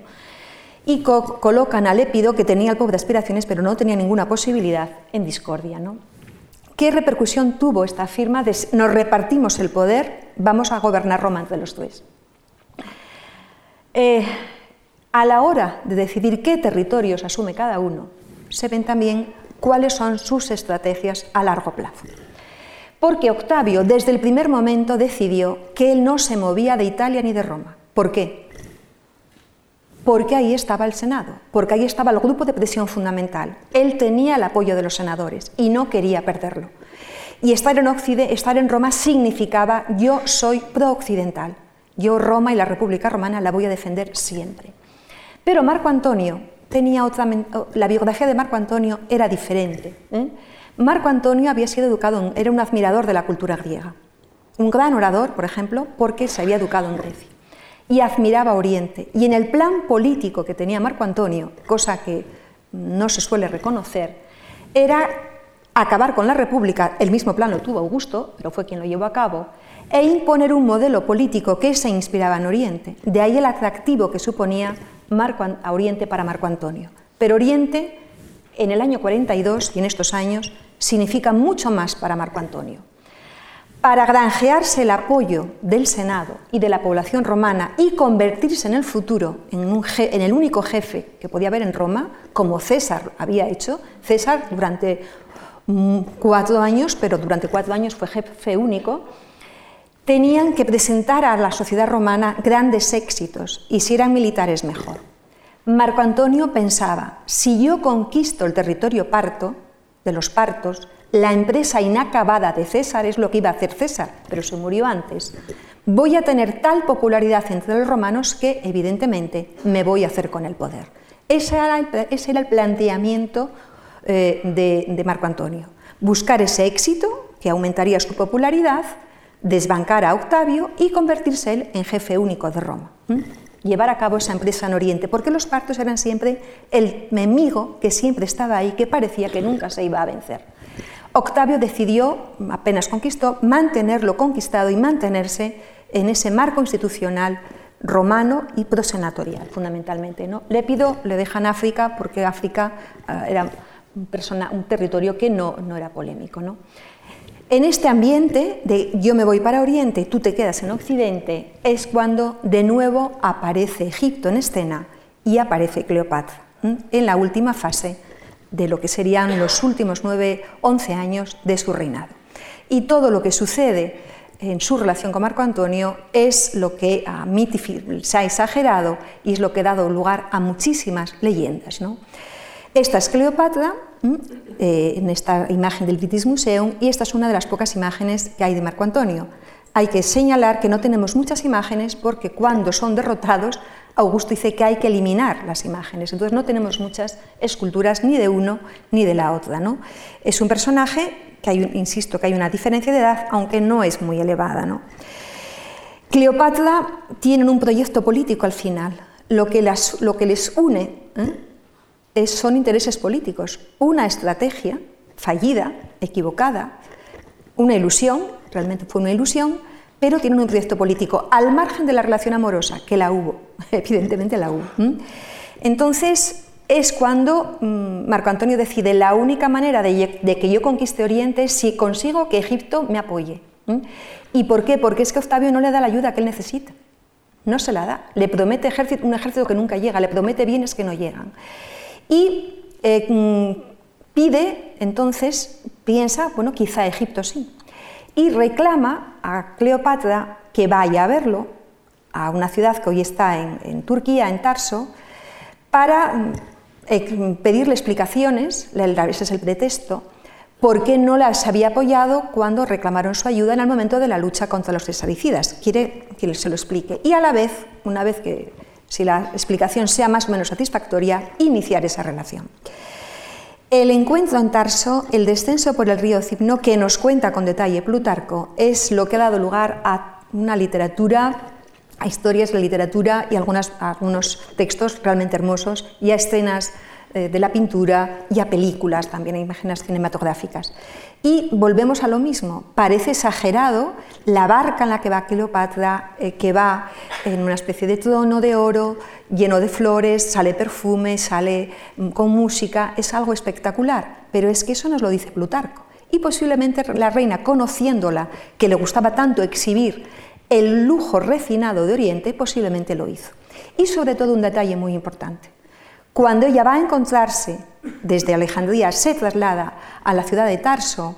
Y colocan a Lépido, que tenía el poco de aspiraciones, pero no tenía ninguna posibilidad, en discordia. ¿no? ¿Qué repercusión tuvo esta firma de nos repartimos el poder, vamos a gobernar Roma entre los tres? Eh, a la hora de decidir qué territorios asume cada uno, se ven también cuáles son sus estrategias a largo plazo. Porque Octavio desde el primer momento decidió que él no se movía de Italia ni de Roma. ¿Por qué? Porque ahí estaba el Senado, porque ahí estaba el grupo de presión fundamental. Él tenía el apoyo de los senadores y no quería perderlo. Y estar en, estar en Roma significaba yo soy pro-occidental. Yo Roma y la República Romana la voy a defender siempre. Pero Marco Antonio tenía otra, la biografía de Marco Antonio era diferente. ¿eh? Marco Antonio había sido educado, era un admirador de la cultura griega, un gran orador, por ejemplo, porque se había educado en Grecia y admiraba Oriente. Y en el plan político que tenía Marco Antonio, cosa que no se suele reconocer, era acabar con la República, el mismo plan lo tuvo Augusto, pero fue quien lo llevó a cabo, e imponer un modelo político que se inspiraba en Oriente. De ahí el atractivo que suponía Marco, a Oriente para Marco Antonio. Pero Oriente, en el año 42 y en estos años, significa mucho más para Marco Antonio. Para granjearse el apoyo del Senado y de la población romana y convertirse en el futuro en, el único jefe que podía haber en Roma, como César había hecho, César durante mm, cuatro años, pero durante cuatro años fue jefe único, tenían que presentar a la sociedad romana grandes éxitos y si eran militares mejor. Marco Antonio pensaba, si yo conquisto el territorio parto, de los partos, la empresa inacabada de César es lo que iba a hacer César, pero se murió antes. Voy a tener tal popularidad entre los romanos que, evidentemente, me voy a hacer con el poder. Ese era el, planteamiento eh, de, Marco Antonio. Buscar ese éxito que aumentaría su popularidad, desbancar a Octavio y convertirse él en jefe único de Roma. Llevar a cabo esa empresa en Oriente, porque los partos eran siempre el enemigo que siempre estaba ahí, que parecía que nunca se iba a vencer. Octavio decidió, apenas conquistó, mantenerlo conquistado y mantenerse en ese marco institucional romano y prosenatorial, fundamentalmente. ¿no? Lépido le deja en África porque África eh, era un, territorio que no, no era polémico. ¿no? En este ambiente de yo me voy para Oriente, tú te quedas en Occidente, es cuando de nuevo aparece Egipto en escena y aparece Cleopatra, en la última fase de lo que serían los últimos 9, 11 años de su reinado. Y todo lo que sucede en su relación con Marco Antonio es lo que se ha exagerado y es lo que ha dado lugar a muchísimas leyendas. Esta es Cleopatra, eh, en esta imagen del British Museum, y esta es una de las pocas imágenes que hay de Marco Antonio. Hay que señalar que no tenemos muchas imágenes porque cuando son derrotados Augusto dice que hay que eliminar las imágenes, entonces no tenemos muchas esculturas ni de uno ni de la otra. ¿no? Es un personaje que hay, insisto, que hay una diferencia de edad, aunque no es muy elevada. ¿no? Cleopatra tienen un proyecto político al final. Lo que, lo que les une. Son intereses políticos, una estrategia fallida, equivocada, una ilusión, realmente fue una ilusión, pero tienen un proyecto político al margen de la relación amorosa, que la hubo, evidentemente la hubo. Entonces es cuando mm, Marco Antonio decide la única manera de, que yo conquiste Oriente es si consigo que Egipto me apoye. ¿Y por qué? Porque es que Octavio no le da la ayuda que él necesita. No se la da. Le promete un ejército que nunca llega, le promete bienes que no llegan. Y eh, mm, pide, entonces, piensa, bueno, quizá Egipto sí y reclama a Cleopatra que vaya a verlo a una ciudad que hoy está en, Turquía, en Tarso, para mm, eh, pedirle explicaciones, ese es el pretexto, por qué no las había apoyado cuando reclamaron su ayuda en el momento de la lucha contra los cesaricidas. Quiere que se lo explique. Y a la vez, una vez que, si la explicación sea más o menos satisfactoria, iniciar esa relación. El encuentro en Tarso, el descenso por el río Cipno, que nos cuenta con detalle Plutarco, es lo que ha dado lugar a una literatura, a historias de literatura y algunos textos realmente hermosos y a escenas eh, de la pintura y a películas, también a imágenes cinematográficas. Y volvemos a lo mismo, parece exagerado la barca en la que va Cleopatra, eh, que va en una especie de trono de oro, lleno de flores, sale perfume, sale mm, con música, es algo espectacular, pero es que eso nos lo dice Plutarco. Y posiblemente la reina, conociéndola, que le gustaba tanto exhibir el lujo refinado de Oriente, posiblemente lo hizo. Y sobre todo un detalle muy importante. Cuando ella va a encontrarse desde Alejandría, se traslada a la ciudad de Tarso,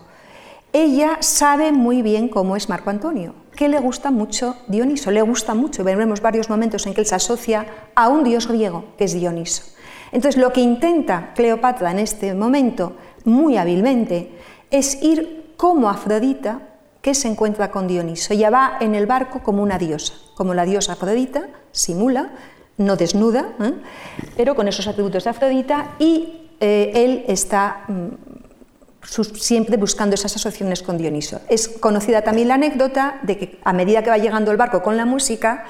ella sabe muy bien cómo es Marco Antonio, que le gusta mucho Dioniso, le gusta mucho, veremos varios momentos en que él se asocia a un dios griego, que es Dioniso. Entonces, lo que intenta Cleopatra en este momento, muy hábilmente, es ir como Afrodita, que se encuentra con Dioniso. Ella va en el barco como una diosa, como la diosa Afrodita, simula, no desnuda, ¿eh? pero con esos atributos de Afrodita, y eh, él está mm, siempre buscando esas asociaciones con Dioniso. Es conocida también la anécdota de que a medida que va llegando el barco con la música,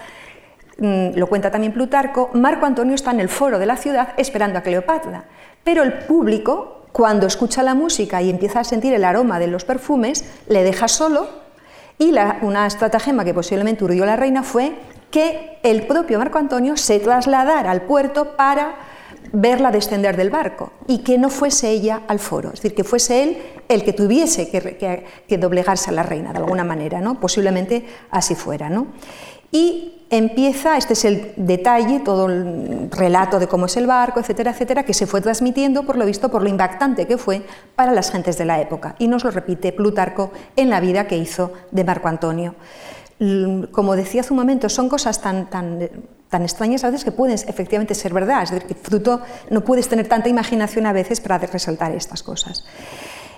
mm, lo cuenta también Plutarco, Marco Antonio está en el foro de la ciudad esperando a Cleopatra, pero el público, cuando escucha la música y empieza a sentir el aroma de los perfumes, le deja solo y una estratagema que posiblemente urdió la reina fue que el propio Marco Antonio se trasladara al puerto para verla descender del barco y que no fuese ella al foro, es decir, que fuese él el que tuviese que, doblegarse a la reina de alguna manera, ¿no? posiblemente así fuera. ¿no? Y empieza, este es el detalle, todo el relato de cómo es el barco, etcétera, etcétera, que se fue transmitiendo, por lo visto, por lo impactante que fue para las gentes de la época. Y nos lo repite Plutarco en la vida que hizo de Marco Antonio como decía hace un momento, son cosas tan, tan, tan extrañas a veces que pueden efectivamente ser verdad. Es decir, que fruto no puedes tener tanta imaginación a veces para resaltar estas cosas.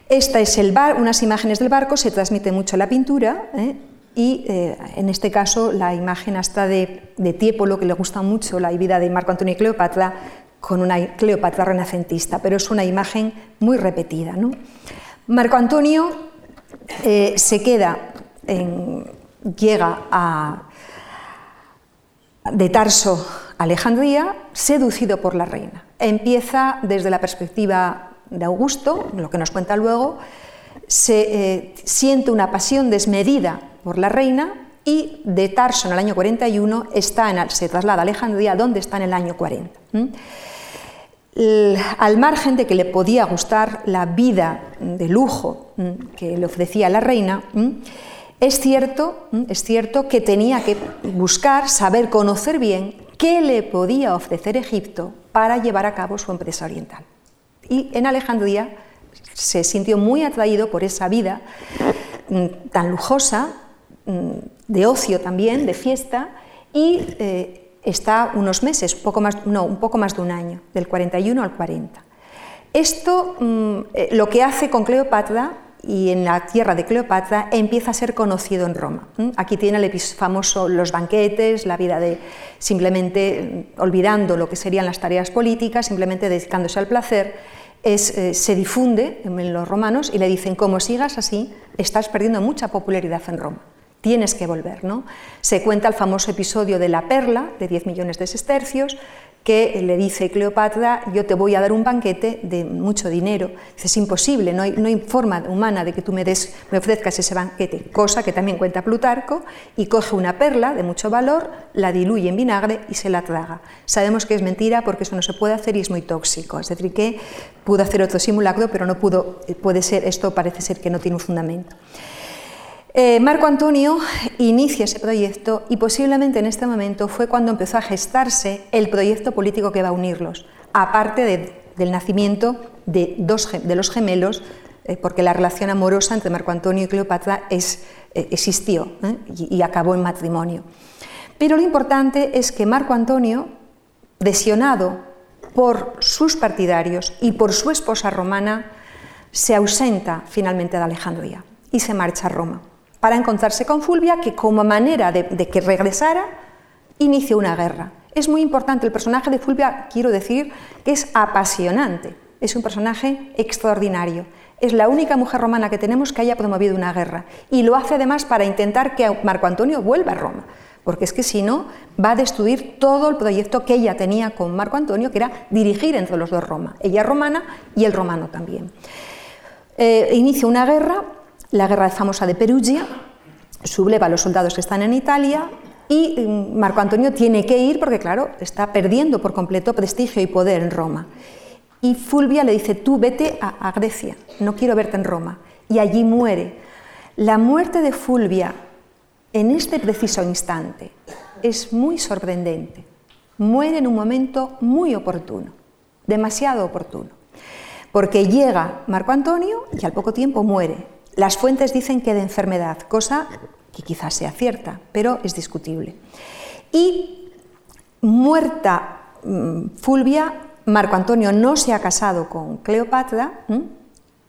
Esta es el bar, unas imágenes del barco, se transmite mucho la pintura ¿eh? y eh, en este caso la imagen hasta de, de Tiepolo, que le gusta mucho la vida de Marco Antonio y Cleopatra, con una Cleopatra renacentista, pero es una imagen muy repetida. ¿no? Marco Antonio eh, se queda, en, llega a, de Tarso a Alejandría, seducido por la reina. Empieza desde la perspectiva de Augusto, lo que nos cuenta luego, se eh, siente una pasión desmedida por la reina y de Tarso en el año 41 está se traslada a Alejandría, donde está en el año 40. al margen de que le podía gustar la vida de lujo que le ofrecía la reina, es cierto, es cierto que tenía que buscar, saber, conocer bien qué le podía ofrecer Egipto para llevar a cabo su empresa oriental. Y en Alejandría se sintió muy atraído por esa vida mm, tan lujosa, mm, de ocio también, de fiesta, y eh, está unos meses, poco más, no, un poco más de un año, del 41 al 40. Esto mm, eh, lo que hace con Cleopatra y en la tierra de Cleopatra empieza a ser conocido en Roma. Aquí tiene el famoso los banquetes, la vida de simplemente mm, olvidando lo que serían las tareas políticas, simplemente dedicándose al placer, eh, se difunde en los romanos y le dicen, como sigas así, estás perdiendo mucha popularidad en Roma. Tienes que volver. ¿no? Se cuenta el famoso episodio de la perla, de 10 millones de sestercios, que le dice Cleopatra, yo te voy a dar un banquete de mucho dinero. Es imposible, no hay, forma humana de que tú me, des, me ofrezcas ese banquete, cosa que también cuenta Plutarco, y coge una perla de mucho valor, la diluye en vinagre y se la traga. Sabemos que es mentira porque eso no se puede hacer y es muy tóxico, es decir, que pudo hacer otro simulacro, pero no pudo, puede ser, esto parece ser que no tiene un fundamento. Eh, Marco Antonio inicia ese proyecto y posiblemente en este momento fue cuando empezó a gestarse el proyecto político que va a unirlos, aparte del nacimiento de, los gemelos, eh, porque la relación amorosa entre Marco Antonio y Cleopatra eh, existió y, y acabó en matrimonio. Pero lo importante es que Marco Antonio, desionado por sus partidarios y por su esposa romana, se ausenta finalmente de Alejandría y se marcha a Roma para encontrarse con Fulvia, que como manera de, que regresara, inició una guerra. Es muy importante, el personaje de Fulvia, quiero decir, que es apasionante, es un personaje extraordinario. Es la única mujer romana que tenemos que haya promovido una guerra y lo hace además para intentar que Marco Antonio vuelva a Roma, porque es que si no va a destruir todo el proyecto que ella tenía con Marco Antonio, que era dirigir entre los dos Roma, ella romana y el romano también. Eh, inicia una guerra la guerra famosa de Perugia, subleva a los soldados que están en Italia y mm, Marco Antonio tiene que ir porque, claro, está perdiendo por completo prestigio y poder en Roma. Y Fulvia le dice, tú vete a, a Grecia, no quiero verte en Roma. Y allí muere. La muerte de Fulvia en este preciso instante es muy sorprendente. Muere en un momento muy oportuno, demasiado oportuno, porque llega Marco Antonio y al poco tiempo muere. Las fuentes dicen que de enfermedad, cosa que quizás sea cierta, pero es discutible. Y muerta mm, Fulvia, Marco Antonio no se ha casado con Cleopatra,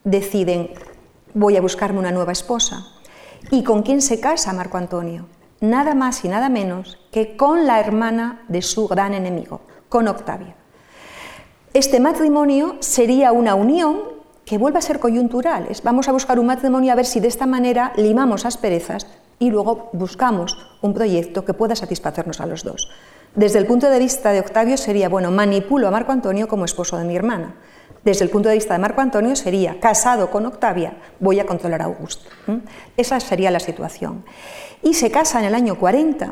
deciden, voy a buscarme una nueva esposa. ¿Y con quién se casa Marco Antonio? Nada más y nada menos que con la hermana de su gran enemigo, con Octavia. Este matrimonio sería una unión que vuelva a ser coyuntural. vamos a buscar un matrimonio a ver si de esta manera limamos asperezas y luego buscamos un proyecto que pueda satisfacernos a los dos. Desde el punto de vista de Octavio sería, bueno, manipulo a Marco Antonio como esposo de mi hermana. Desde el punto de vista de Marco Antonio sería, casado con Octavia, voy a controlar a Augusto. Esa sería la situación. Y se casa en el año 40,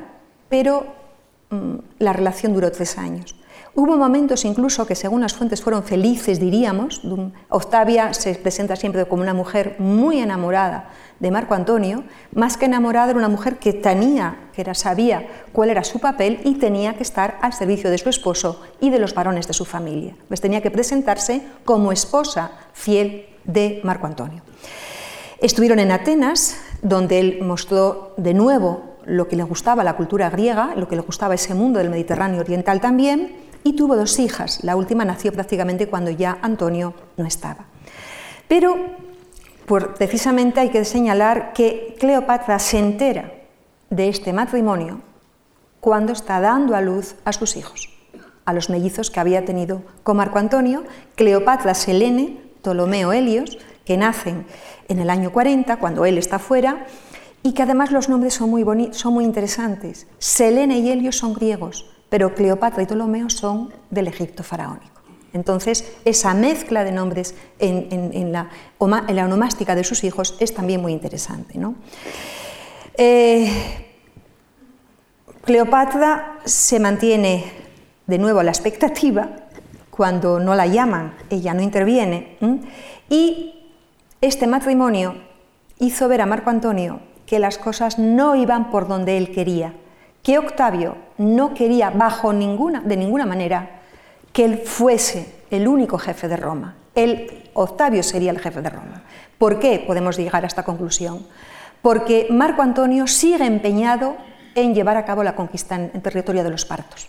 pero mm, la relación duró tres años. Hubo momentos incluso que según las fuentes fueron felices, diríamos. Octavia se presenta siempre como una mujer muy enamorada de Marco Antonio, más que enamorada era una mujer que tenía, que era, sabía cuál era su papel y tenía que estar al servicio de su esposo y de los varones de su familia. Pues tenía que presentarse como esposa fiel de Marco Antonio. Estuvieron en Atenas, donde él mostró de nuevo lo que le gustaba la cultura griega, lo que le gustaba ese mundo del Mediterráneo oriental también, y tuvo dos hijas. La última nació prácticamente cuando ya Antonio no estaba. Pero precisamente hay que señalar que Cleopatra se entera de este matrimonio cuando está dando a luz a sus hijos, a los mellizos que había tenido con Marco Antonio, Cleopatra Selene, Ptolomeo Helios, que nacen en el año 40, cuando él está fuera, y que además los nombres son muy, son muy interesantes. Selene y Helios son griegos, pero Cleopatra y Ptolomeo son del Egipto faraónico. Entonces, esa mezcla de nombres en, la, onomástica de sus hijos es también muy interesante. Eh, Cleopatra se mantiene de nuevo a la expectativa, cuando no la llaman, ella no interviene, y este matrimonio hizo ver a Marco Antonio que las cosas no iban por donde él quería, que Octavio no quería bajo ninguna, de ninguna manera que él fuese el único jefe de Roma. Él, Octavio sería el jefe de Roma. ¿Por qué podemos llegar a esta conclusión? Porque Marco Antonio sigue empeñado en llevar a cabo la conquista en, en territorio de los partos.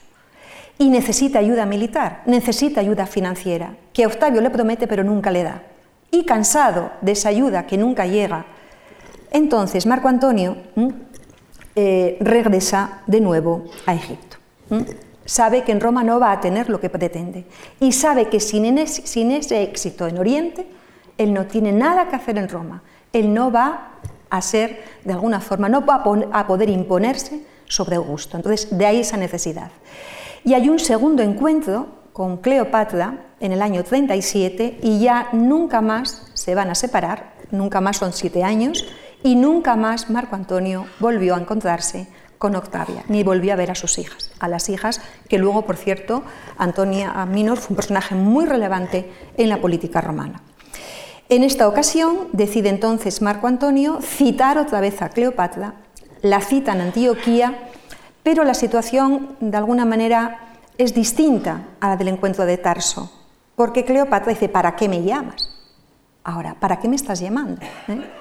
Y necesita ayuda militar, necesita ayuda financiera, que Octavio le promete pero nunca le da. Y cansado de esa ayuda que nunca llega, entonces Marco Antonio eh, regresa de nuevo a Egipto. Sabe que en Roma no va a tener lo que pretende y sabe que sin, ese éxito en Oriente, él no tiene nada que hacer en Roma. Él no va a ser, de alguna forma, no va a poder imponerse sobre Augusto. Entonces, de ahí esa necesidad. Y hay un segundo encuentro con Cleopatra en el año 37 y ya nunca más se van a separar, nunca más son siete años, y nunca más Marco Antonio volvió a encontrarse con Octavia, ni volvió a ver a sus hijas, a las hijas que luego, por cierto, Antonia Minor fue un personaje muy relevante en la política romana. En esta ocasión decide entonces Marco Antonio citar otra vez a Cleopatra, la cita en Antioquía, pero la situación de alguna manera es distinta a la del encuentro de Tarso, porque Cleopatra dice, ¿para qué me llamas? Ahora, ¿para qué me estás llamando? ¿Eh?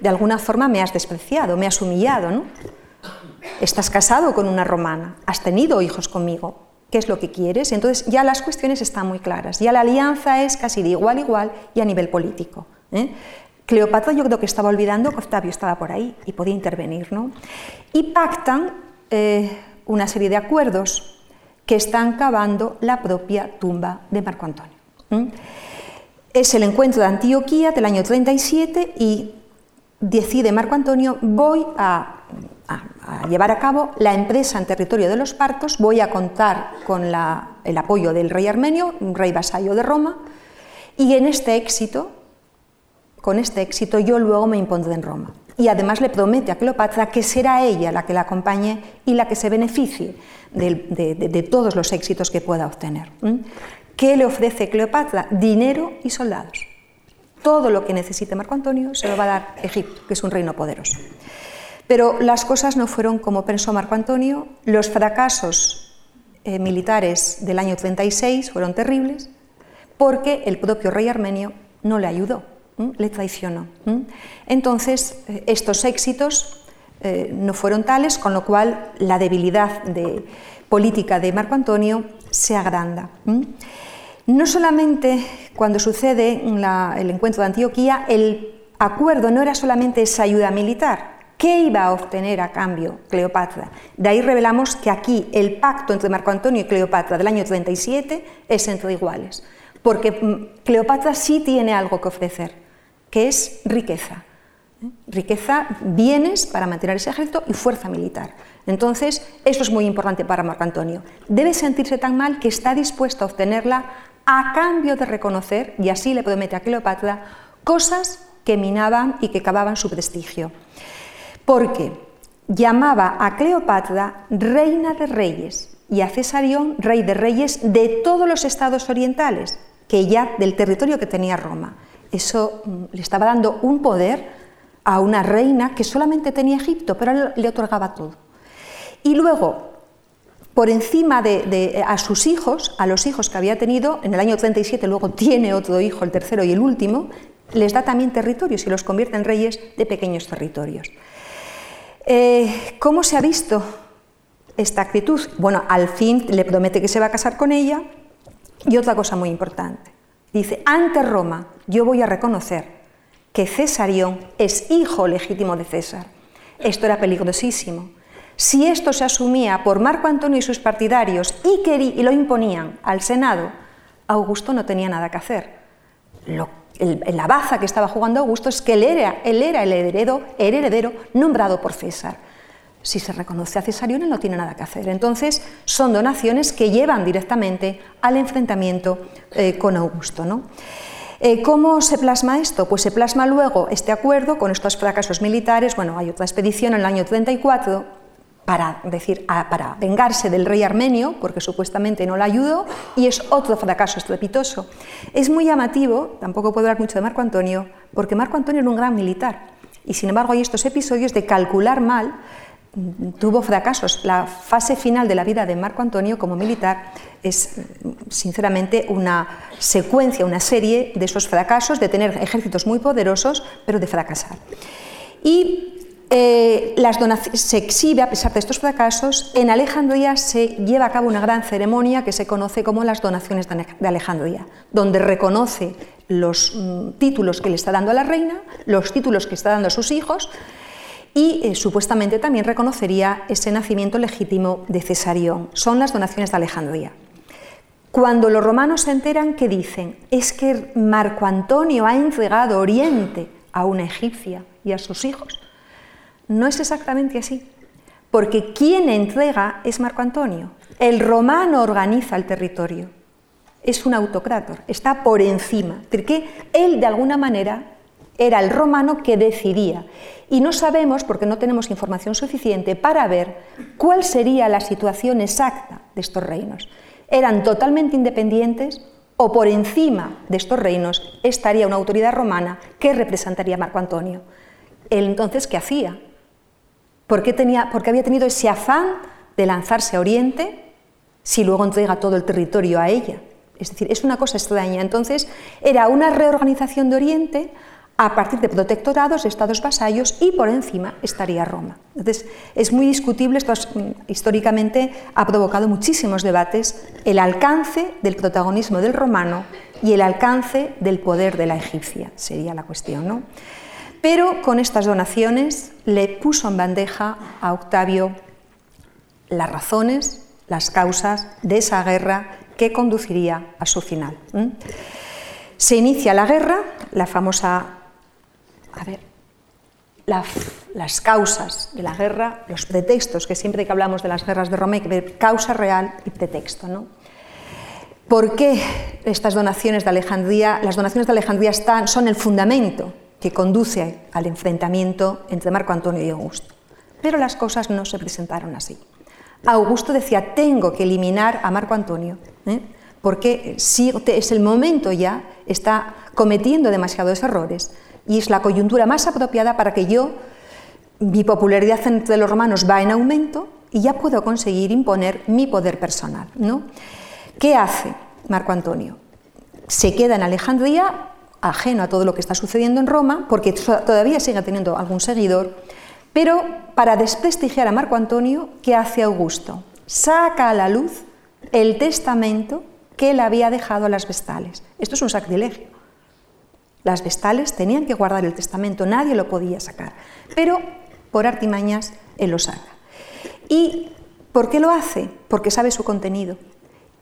De alguna forma me has despreciado, me has humillado, ¿no? Estás casado con una romana, has tenido hijos conmigo, ¿qué es lo que quieres? Entonces ya las cuestiones están muy claras, ya la alianza es casi de igual a igual y a nivel político. ¿eh? Cleopatra yo creo que estaba olvidando que Octavio estaba por ahí y podía intervenir, ¿no? Y pactan eh, una serie de acuerdos que están cavando la propia tumba de Marco Antonio es el encuentro de Antioquía del año 37 y decide Marco Antonio, voy a, llevar a cabo la empresa en territorio de los partos, voy a contar con el apoyo del rey armenio, rey vasallo de Roma, y en este éxito, con este éxito yo luego me impondré en Roma. Y además le promete a Cleopatra que será ella la que la acompañe y la que se beneficie de, todos los éxitos que pueda obtener. ¿Qué le ofrece Cleopatra? Dinero y soldados. Todo lo que necesite Marco Antonio se lo va a dar Egipto, que es un reino poderoso. Pero las cosas no fueron como pensó Marco Antonio. Los fracasos eh, militares del año 36 fueron terribles porque el propio rey armenio no le ayudó, le traicionó. Entonces, eh, estos éxitos eh, no fueron tales, con lo cual la debilidad de, política de Marco Antonio se agranda. No solamente cuando sucede el encuentro de Antioquía, el acuerdo no era solamente esa ayuda militar. ¿Qué iba a obtener a cambio Cleopatra? De ahí revelamos que aquí el pacto entre Marco Antonio y Cleopatra del año 37 es entre iguales, porque mm, Cleopatra sí tiene algo que ofrecer, que es riqueza. Riqueza, bienes para mantener ese ejército y fuerza militar. Entonces, eso es muy importante para Marco Antonio. Debe sentirse tan mal que está dispuesto a obtenerla a cambio de reconocer, y así le promete a Cleopatra, cosas que minaban y que cavaban su prestigio. Porque llamaba a Cleopatra reina de reyes y a Cesarión rey de reyes de todos los estados orientales, que ya del territorio que tenía Roma. Eso mm, le estaba dando un poder a una reina que solamente tenía Egipto, pero le otorgaba todo. Y luego por encima de, a sus hijos, a los hijos que había tenido, en el año 37 luego tiene otro hijo, el tercero y el último, les da también territorios y los convierte en reyes de pequeños territorios. Eh, ¿Cómo se ha visto esta actitud? Bueno, al fin le promete que se va a casar con ella y otra cosa muy importante. Dice, ante Roma yo voy a reconocer que Cesarión es hijo legítimo de César. Esto era peligrosísimo. Si esto se asumía por Marco Antonio y sus partidarios y, lo imponían al Senado, Augusto no tenía nada que hacer. la baza que estaba jugando Augusto es que él era, él era el, heredero, el heredero nombrado por César. Si se reconoce a Cesarión, él no tiene nada que hacer. Entonces, son donaciones que llevan directamente al enfrentamiento eh, con Augusto. ¿no? Eh, ¿Cómo se plasma esto? Pues se plasma luego este acuerdo con estos fracasos militares. Bueno, hay otra expedición en el año 34 para, decir, para vengarse del rey armenio, porque supuestamente no la ayudó, y es otro fracaso estrepitoso. Es muy llamativo, tampoco puedo hablar mucho de Marco Antonio, porque Marco Antonio era un gran militar, y sin embargo hay estos episodios de calcular mal tuvo fracasos. La fase final de la vida de Marco Antonio como militar es, sinceramente, una secuencia, una serie de esos fracasos, de tener ejércitos muy poderosos, pero de fracasar. Y eh, las se exhibe, a pesar de estos fracasos, en Alejandría se lleva a cabo una gran ceremonia que se conoce como las donaciones de Alejandría, donde reconoce los mm, títulos que le está dando a la reina, los títulos que está dando a sus hijos, y eh, supuestamente también reconocería ese nacimiento legítimo de Cesarión. Son las donaciones de Alejandría. Cuando los romanos se enteran, ¿qué dicen? Es que Marco Antonio ha entregado Oriente a una egipcia y a sus hijos. No es exactamente así, porque quien entrega es Marco Antonio. El romano organiza el territorio, es un autocrátor, está por encima, porque él de alguna manera era el romano que decidía. Y no sabemos, porque no tenemos información suficiente, para ver cuál sería la situación exacta de estos reinos. ¿Eran totalmente independientes o por encima de estos reinos estaría una autoridad romana que representaría a Marco Antonio? Él entonces, ¿qué hacía? ¿Por qué, tenía, había tenido ese afán de lanzarse a Oriente si luego entrega todo el territorio a ella? Es decir, es una cosa extraña. Entonces, era una reorganización de Oriente a partir de protectorados, estados vasallos y por encima estaría Roma. Entonces, es muy discutible, esto mm, históricamente ha provocado muchísimos debates, el alcance del protagonismo del romano y el alcance del poder de la egipcia, sería la cuestión. ¿no? Pero con estas donaciones le puso en bandeja a Octavio las razones, las causas de esa guerra que conduciría a su final. Se inicia la guerra, la famosa a ver, las causas de la guerra, los pretextos, que siempre que hablamos de las guerras de Roma hay que ver causa real y pretexto. ¿no? ¿Por qué estas donaciones de Alejandría? Las donaciones de Alejandría están, son el fundamento que conduce al enfrentamiento entre Marco Antonio y Augusto. Pero las cosas no se presentaron así. Augusto decía, tengo que eliminar a Marco Antonio, ¿eh? porque si es el momento ya, está cometiendo demasiados errores y es la coyuntura más apropiada para que yo, mi popularidad entre los romanos va en aumento y ya puedo conseguir imponer mi poder personal. ¿no? ¿Qué hace Marco Antonio? Se queda en Alejandría, ajeno a todo lo que está sucediendo en Roma, porque todavía sigue teniendo algún seguidor, pero para desprestigiar a Marco Antonio, ¿qué hace Augusto? Saca a la luz el testamento que él había dejado a las vestales. Esto es un sacrilegio. Las vestales tenían que guardar el testamento, nadie lo podía sacar, pero por artimañas él lo saca. ¿Y por qué lo hace? Porque sabe su contenido.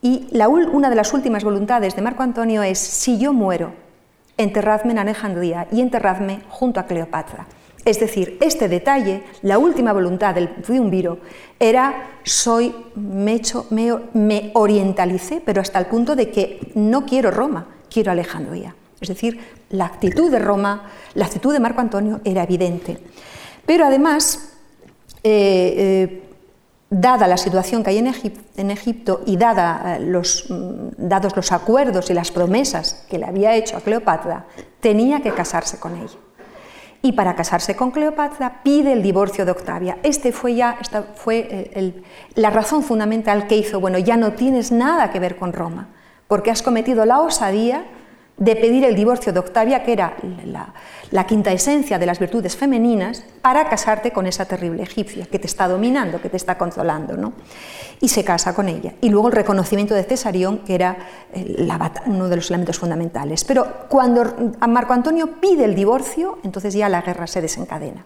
Y una de las últimas voluntades de Marco Antonio es, si yo muero, enterradme en Alejandría y enterradme junto a Cleopatra. Es decir, este detalle, la última voluntad del triunviro, era soy, me, me, me orientalicé, pero hasta el punto de que no quiero Roma, quiero Alejandría. Es decir, la actitud de Roma, la actitud de Marco Antonio era evidente. Pero además, eh, eh, dada la situación que hay en, Egipto y dada, eh, los, mm, dados los acuerdos y las promesas que le había hecho a Cleopatra, tenía que casarse con ella. Y para casarse con Cleopatra pide el divorcio de Octavia. Este fue ya esta fue la razón fundamental que hizo, bueno, ya no tienes nada que ver con Roma, porque has cometido la osadía de pedir el divorcio de Octavia, que era la, quinta esencia de las virtudes femeninas, para casarte con esa terrible egipcia que te está dominando, que te está controlando. ¿no? Y se casa con ella. Y luego el reconocimiento de Cesarión, que era eh, uno de los elementos fundamentales. Pero cuando Marco Antonio pide el divorcio, entonces ya la guerra se desencadena.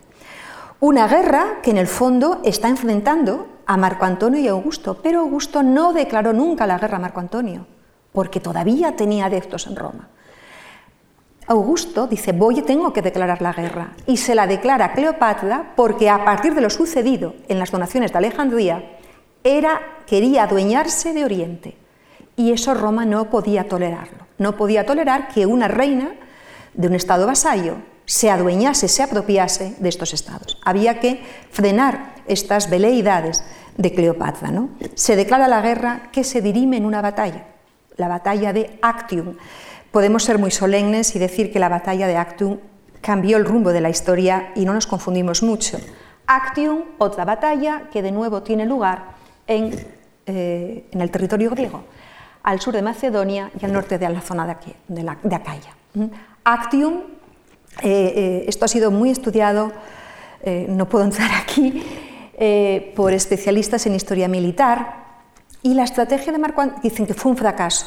Una guerra que en el fondo está enfrentando a Marco Antonio y Augusto, pero Augusto no declaró nunca la guerra a Marco Antonio, porque todavía tenía adeptos en Roma. Augusto dice, voy, tengo que declarar la guerra, y se la declara Cleopatra porque a partir de lo sucedido en las donaciones de Alejandría, era, quería adueñarse de Oriente, y eso Roma no podía tolerarlo. No podía tolerar que una reina de un estado vasallo se adueñase, se apropiase de estos estados. Había que frenar estas veleidades de Cleopatra. ¿no? Se declara la guerra que se dirime en una batalla, la batalla de Actium, podemos ser muy solemnes y decir que la batalla de Actium cambió el rumbo de la historia y no nos confundimos mucho. Actium, otra batalla que de nuevo tiene lugar en, eh, el territorio griego, al sur de Macedonia y al norte de la zona de, Acaya. ¿Mm? Actium, eh, eh, esto ha sido muy estudiado, no puedo entrar aquí, por especialistas en historia militar, y la estrategia de Marco dicen que fue un fracaso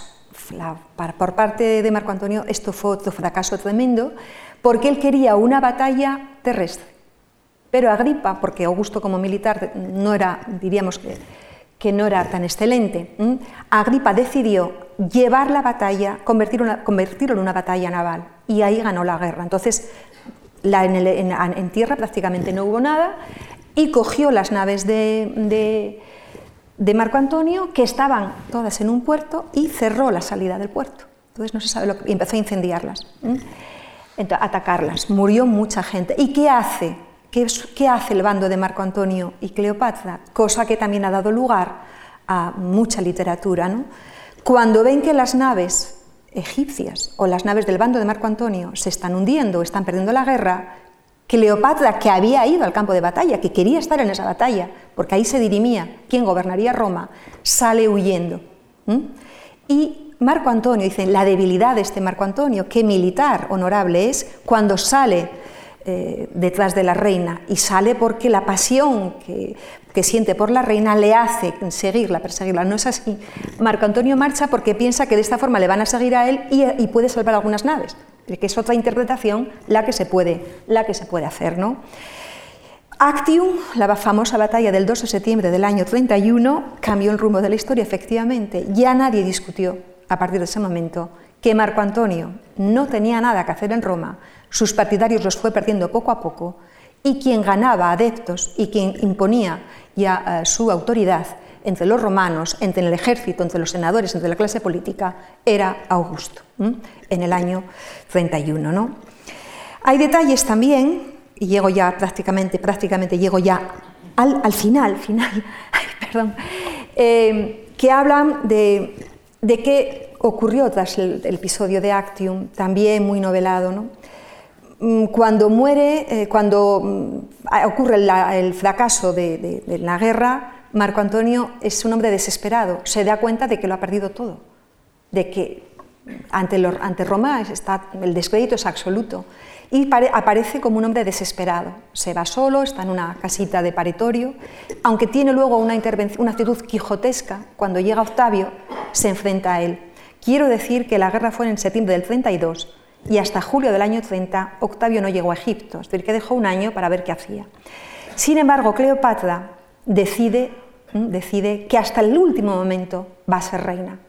por parte de Marco Antonio esto fue otro fracaso tremendo, porque él quería una batalla terrestre. Pero Agripa, porque Augusto como militar no era, diríamos que, que no era tan excelente, Agripa decidió llevar la batalla, convertirlo, en una batalla naval, y ahí ganó la guerra. Entonces, en, tierra prácticamente no hubo nada, y cogió las naves de de Marco Antonio que estaban todas en un puerto y cerró la salida del puerto. Entonces no se sabe lo que, y empezó a incendiarlas, a atacarlas. Murió mucha gente. ¿Y qué hace? ¿Qué, ¿Qué hace el bando de Marco Antonio y Cleopatra? Cosa que también ha dado lugar a mucha literatura. ¿no? Cuando ven que las naves egipcias o las naves del bando de Marco Antonio se están hundiendo, están perdiendo la guerra, Cleopatra, que había ido al campo de batalla, que quería estar en esa batalla, porque ahí se dirimía quién gobernaría Roma, sale huyendo. Y Marco Antonio, dice, la debilidad de este Marco Antonio, qué militar honorable es, cuando sale eh, detrás de la reina, y sale porque la pasión que, siente por la reina le hace seguirla, perseguirla. No es así. Marco Antonio marcha porque piensa que de esta forma le van a seguir a él y puede salvar algunas naves que es otra interpretación la que se puede, la que se puede hacer. ¿no? Actium, la famosa batalla del 2 de septiembre del año 31, cambió el rumbo de la historia, efectivamente. Ya nadie discutió a partir de ese momento que Marco Antonio no tenía nada que hacer en Roma, sus partidarios los fue perdiendo poco a poco, y quien ganaba adeptos y quien imponía ya eh, su autoridad entre los romanos, entre el ejército, entre los senadores, entre la clase política, era Augusto, en el año 31. ¿no? Hay detalles también, y llego ya prácticamente, prácticamente llego ya al, final, final, perdón, eh, que hablan de, qué ocurrió tras el, episodio de Actium, también muy novelado. ¿no? Mm, cuando muere, eh, cuando mm, ocurre el fracaso de la guerra, Marco Antonio es un hombre desesperado, se da cuenta de que lo ha perdido todo, de que ante, ante Roma está, el descrédito es absoluto. Y aparece como un hombre desesperado. Se va solo, está en una casita de paritorio, aunque tiene luego una, una actitud quijotesca, cuando llega Octavio se enfrenta a él. Quiero decir que la guerra fue en septiembre del 32 y hasta julio del año 30 Octavio no llegó a Egipto, es decir, que dejó un año para ver qué hacía. Sin embargo, Cleopatra decide, decide que hasta el último momento va a ser reina.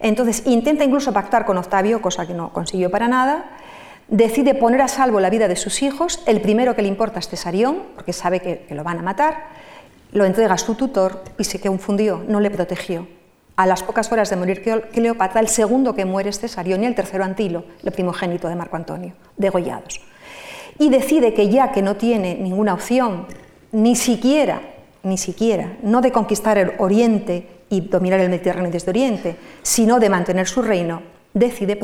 Entonces intenta incluso pactar con Octavio, cosa que no consiguió para nada. Decide poner a salvo la vida de sus hijos. El primero que le importa es Cesarión, porque sabe que, lo van a matar. Lo entrega a su tutor y se confundió, no le protegió. A las pocas horas de morir Cleopatra, el segundo que muere es Cesarión y el tercero Antilo, el primogénito de Marco Antonio, degollados. Y decide que ya que no tiene ninguna opción, ni siquiera ni siquiera, no de conquistar el Oriente y dominar el Mediterráneo desde Oriente, sino de mantener su reino, decide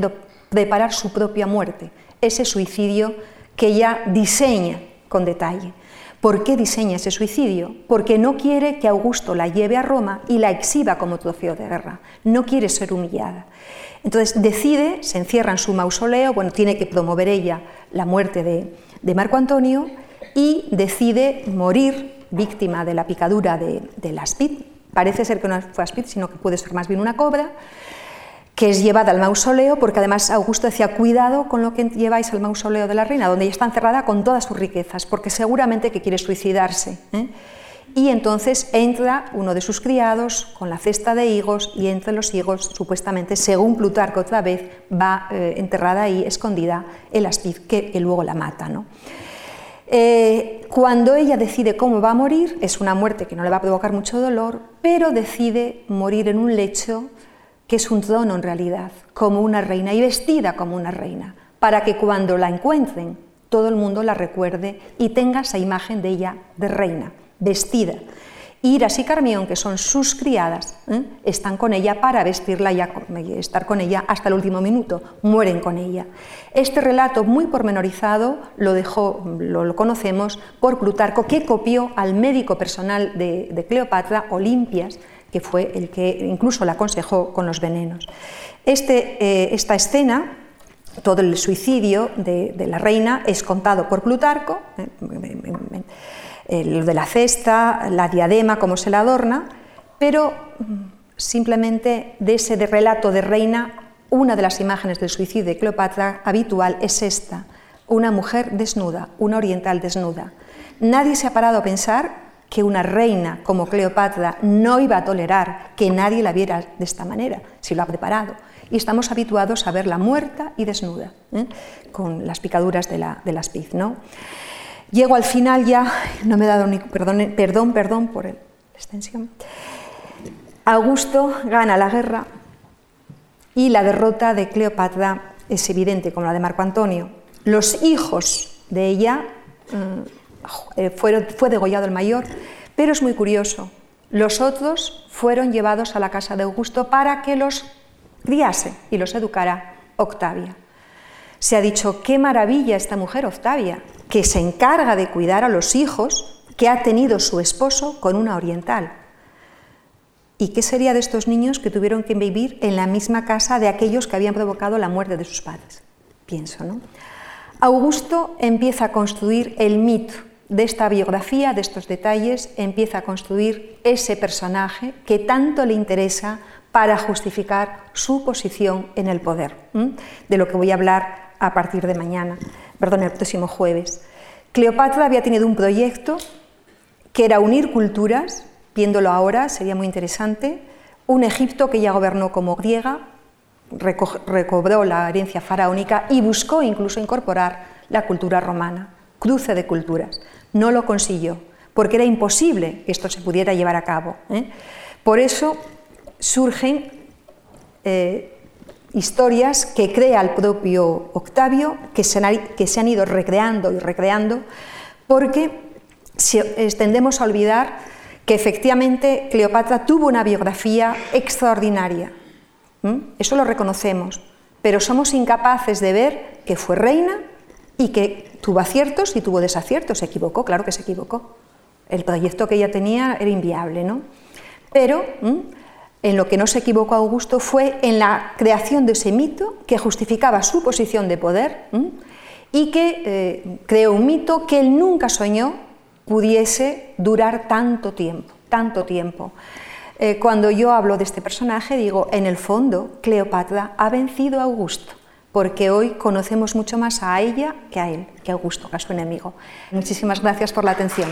preparar su propia muerte, ese suicidio que ella diseña con detalle. ¿Por qué diseña ese suicidio? Porque no quiere que Augusto la lleve a Roma y la exhiba como trofeo de guerra. No quiere ser humillada. Entonces decide, se encierra en su mausoleo, bueno, tiene que promover ella la muerte de, Marco Antonio y decide morir víctima de la picadura de, de la spid. Parece ser que no fue spid, sino que puede ser más bien una cobra que es llevada al mausoleo, porque además Augusto decía, cuidado con lo que lleváis al mausoleo de la reina, donde ella está encerrada con todas sus riquezas, porque seguramente que quiere suicidarse. ¿eh? Y entonces entra uno de sus criados con la cesta de higos y entre los higos, supuestamente, según Plutarco otra vez, va eh, enterrada ahí, escondida, el aspid, que, luego la mata. ¿no? Eh, cuando ella decide cómo va a morir, es una muerte que no le va a provocar mucho dolor, pero decide morir en un lecho que es un trono en realidad, como una reina y vestida como una reina, para que cuando la encuentren todo el mundo la recuerde y tenga esa imagen de ella de reina, vestida. Iras y Carmión, que son sus criadas, ¿eh? están con ella para vestirla y estar con ella hasta el último minuto, mueren con ella. Este relato muy pormenorizado lo, dejó, lo, conocemos por Plutarco, que copió al médico personal de, de Cleopatra, Olimpias, que fue el que incluso la aconsejó con los venenos. Este, eh, esta escena, todo el suicidio de, la reina, es contado por Plutarco, eh, lo de la cesta, la diadema, cómo se la adorna, pero mm, simplemente de ese relato de reina, una de las imágenes del suicidio de Cleopatra habitual es esta, una mujer desnuda, una oriental desnuda. Nadie se ha parado a pensar que una reina como Cleopatra no iba a tolerar que nadie la viera de esta manera, si lo ha preparado. Y estamos habituados a verla muerta y desnuda, ¿eh? con las picaduras de la, de ¿no? Llego al final ya, no me he dado ni perdón, perdón, perdón por la extensión. Augusto gana la guerra y la derrota de Cleopatra es evidente, como la de Marco Antonio. Los hijos de ella mm, eh, fue degollado el mayor, pero es muy curioso. Los otros fueron llevados a la casa de Augusto para que los criase y los educara Octavia. Se ha dicho, qué maravilla esta mujer Octavia, que se encarga de cuidar a los hijos que ha tenido su esposo con una oriental. ¿Y qué sería de estos niños que tuvieron que vivir en la misma casa de aquellos que habían provocado la muerte de sus padres? Pienso, ¿no? Augusto empieza a construir el mito de esta biografía, de estos detalles, empieza a construir ese personaje que tanto le interesa para justificar su posición en el poder, de lo que voy a hablar a partir de mañana, perdón, el próximo jueves. Cleopatra había tenido un proyecto que era unir culturas, viéndolo ahora sería muy interesante, un Egipto que ya gobernó como griega, recobró la herencia faraónica y buscó incluso incorporar la cultura romana, cruce de culturas no lo consiguió, porque era imposible que esto se pudiera llevar a cabo. ¿eh? Por eso surgen eh, historias que crea el propio Octavio, que se, han, ido recreando y recreando, porque si tendemos a olvidar que efectivamente Cleopatra tuvo una biografía extraordinaria. Eso lo reconocemos, pero somos incapaces de ver que fue reina y que tuvo aciertos y tuvo desaciertos, se equivocó, claro que se equivocó. El proyecto que ella tenía era inviable, ¿no? Pero en lo que no se equivocó Augusto fue en la creación de ese mito que justificaba su posición de poder y que eh, creó un mito que él nunca soñó pudiese durar tanto tiempo, tanto tiempo. Eh, cuando yo hablo de este personaje, digo, en el fondo, Cleopatra ha vencido a Augusto porque hoy conocemos mucho más a ella que a él, que a Augusto, que a su enemigo. Muchísimas gracias por la atención.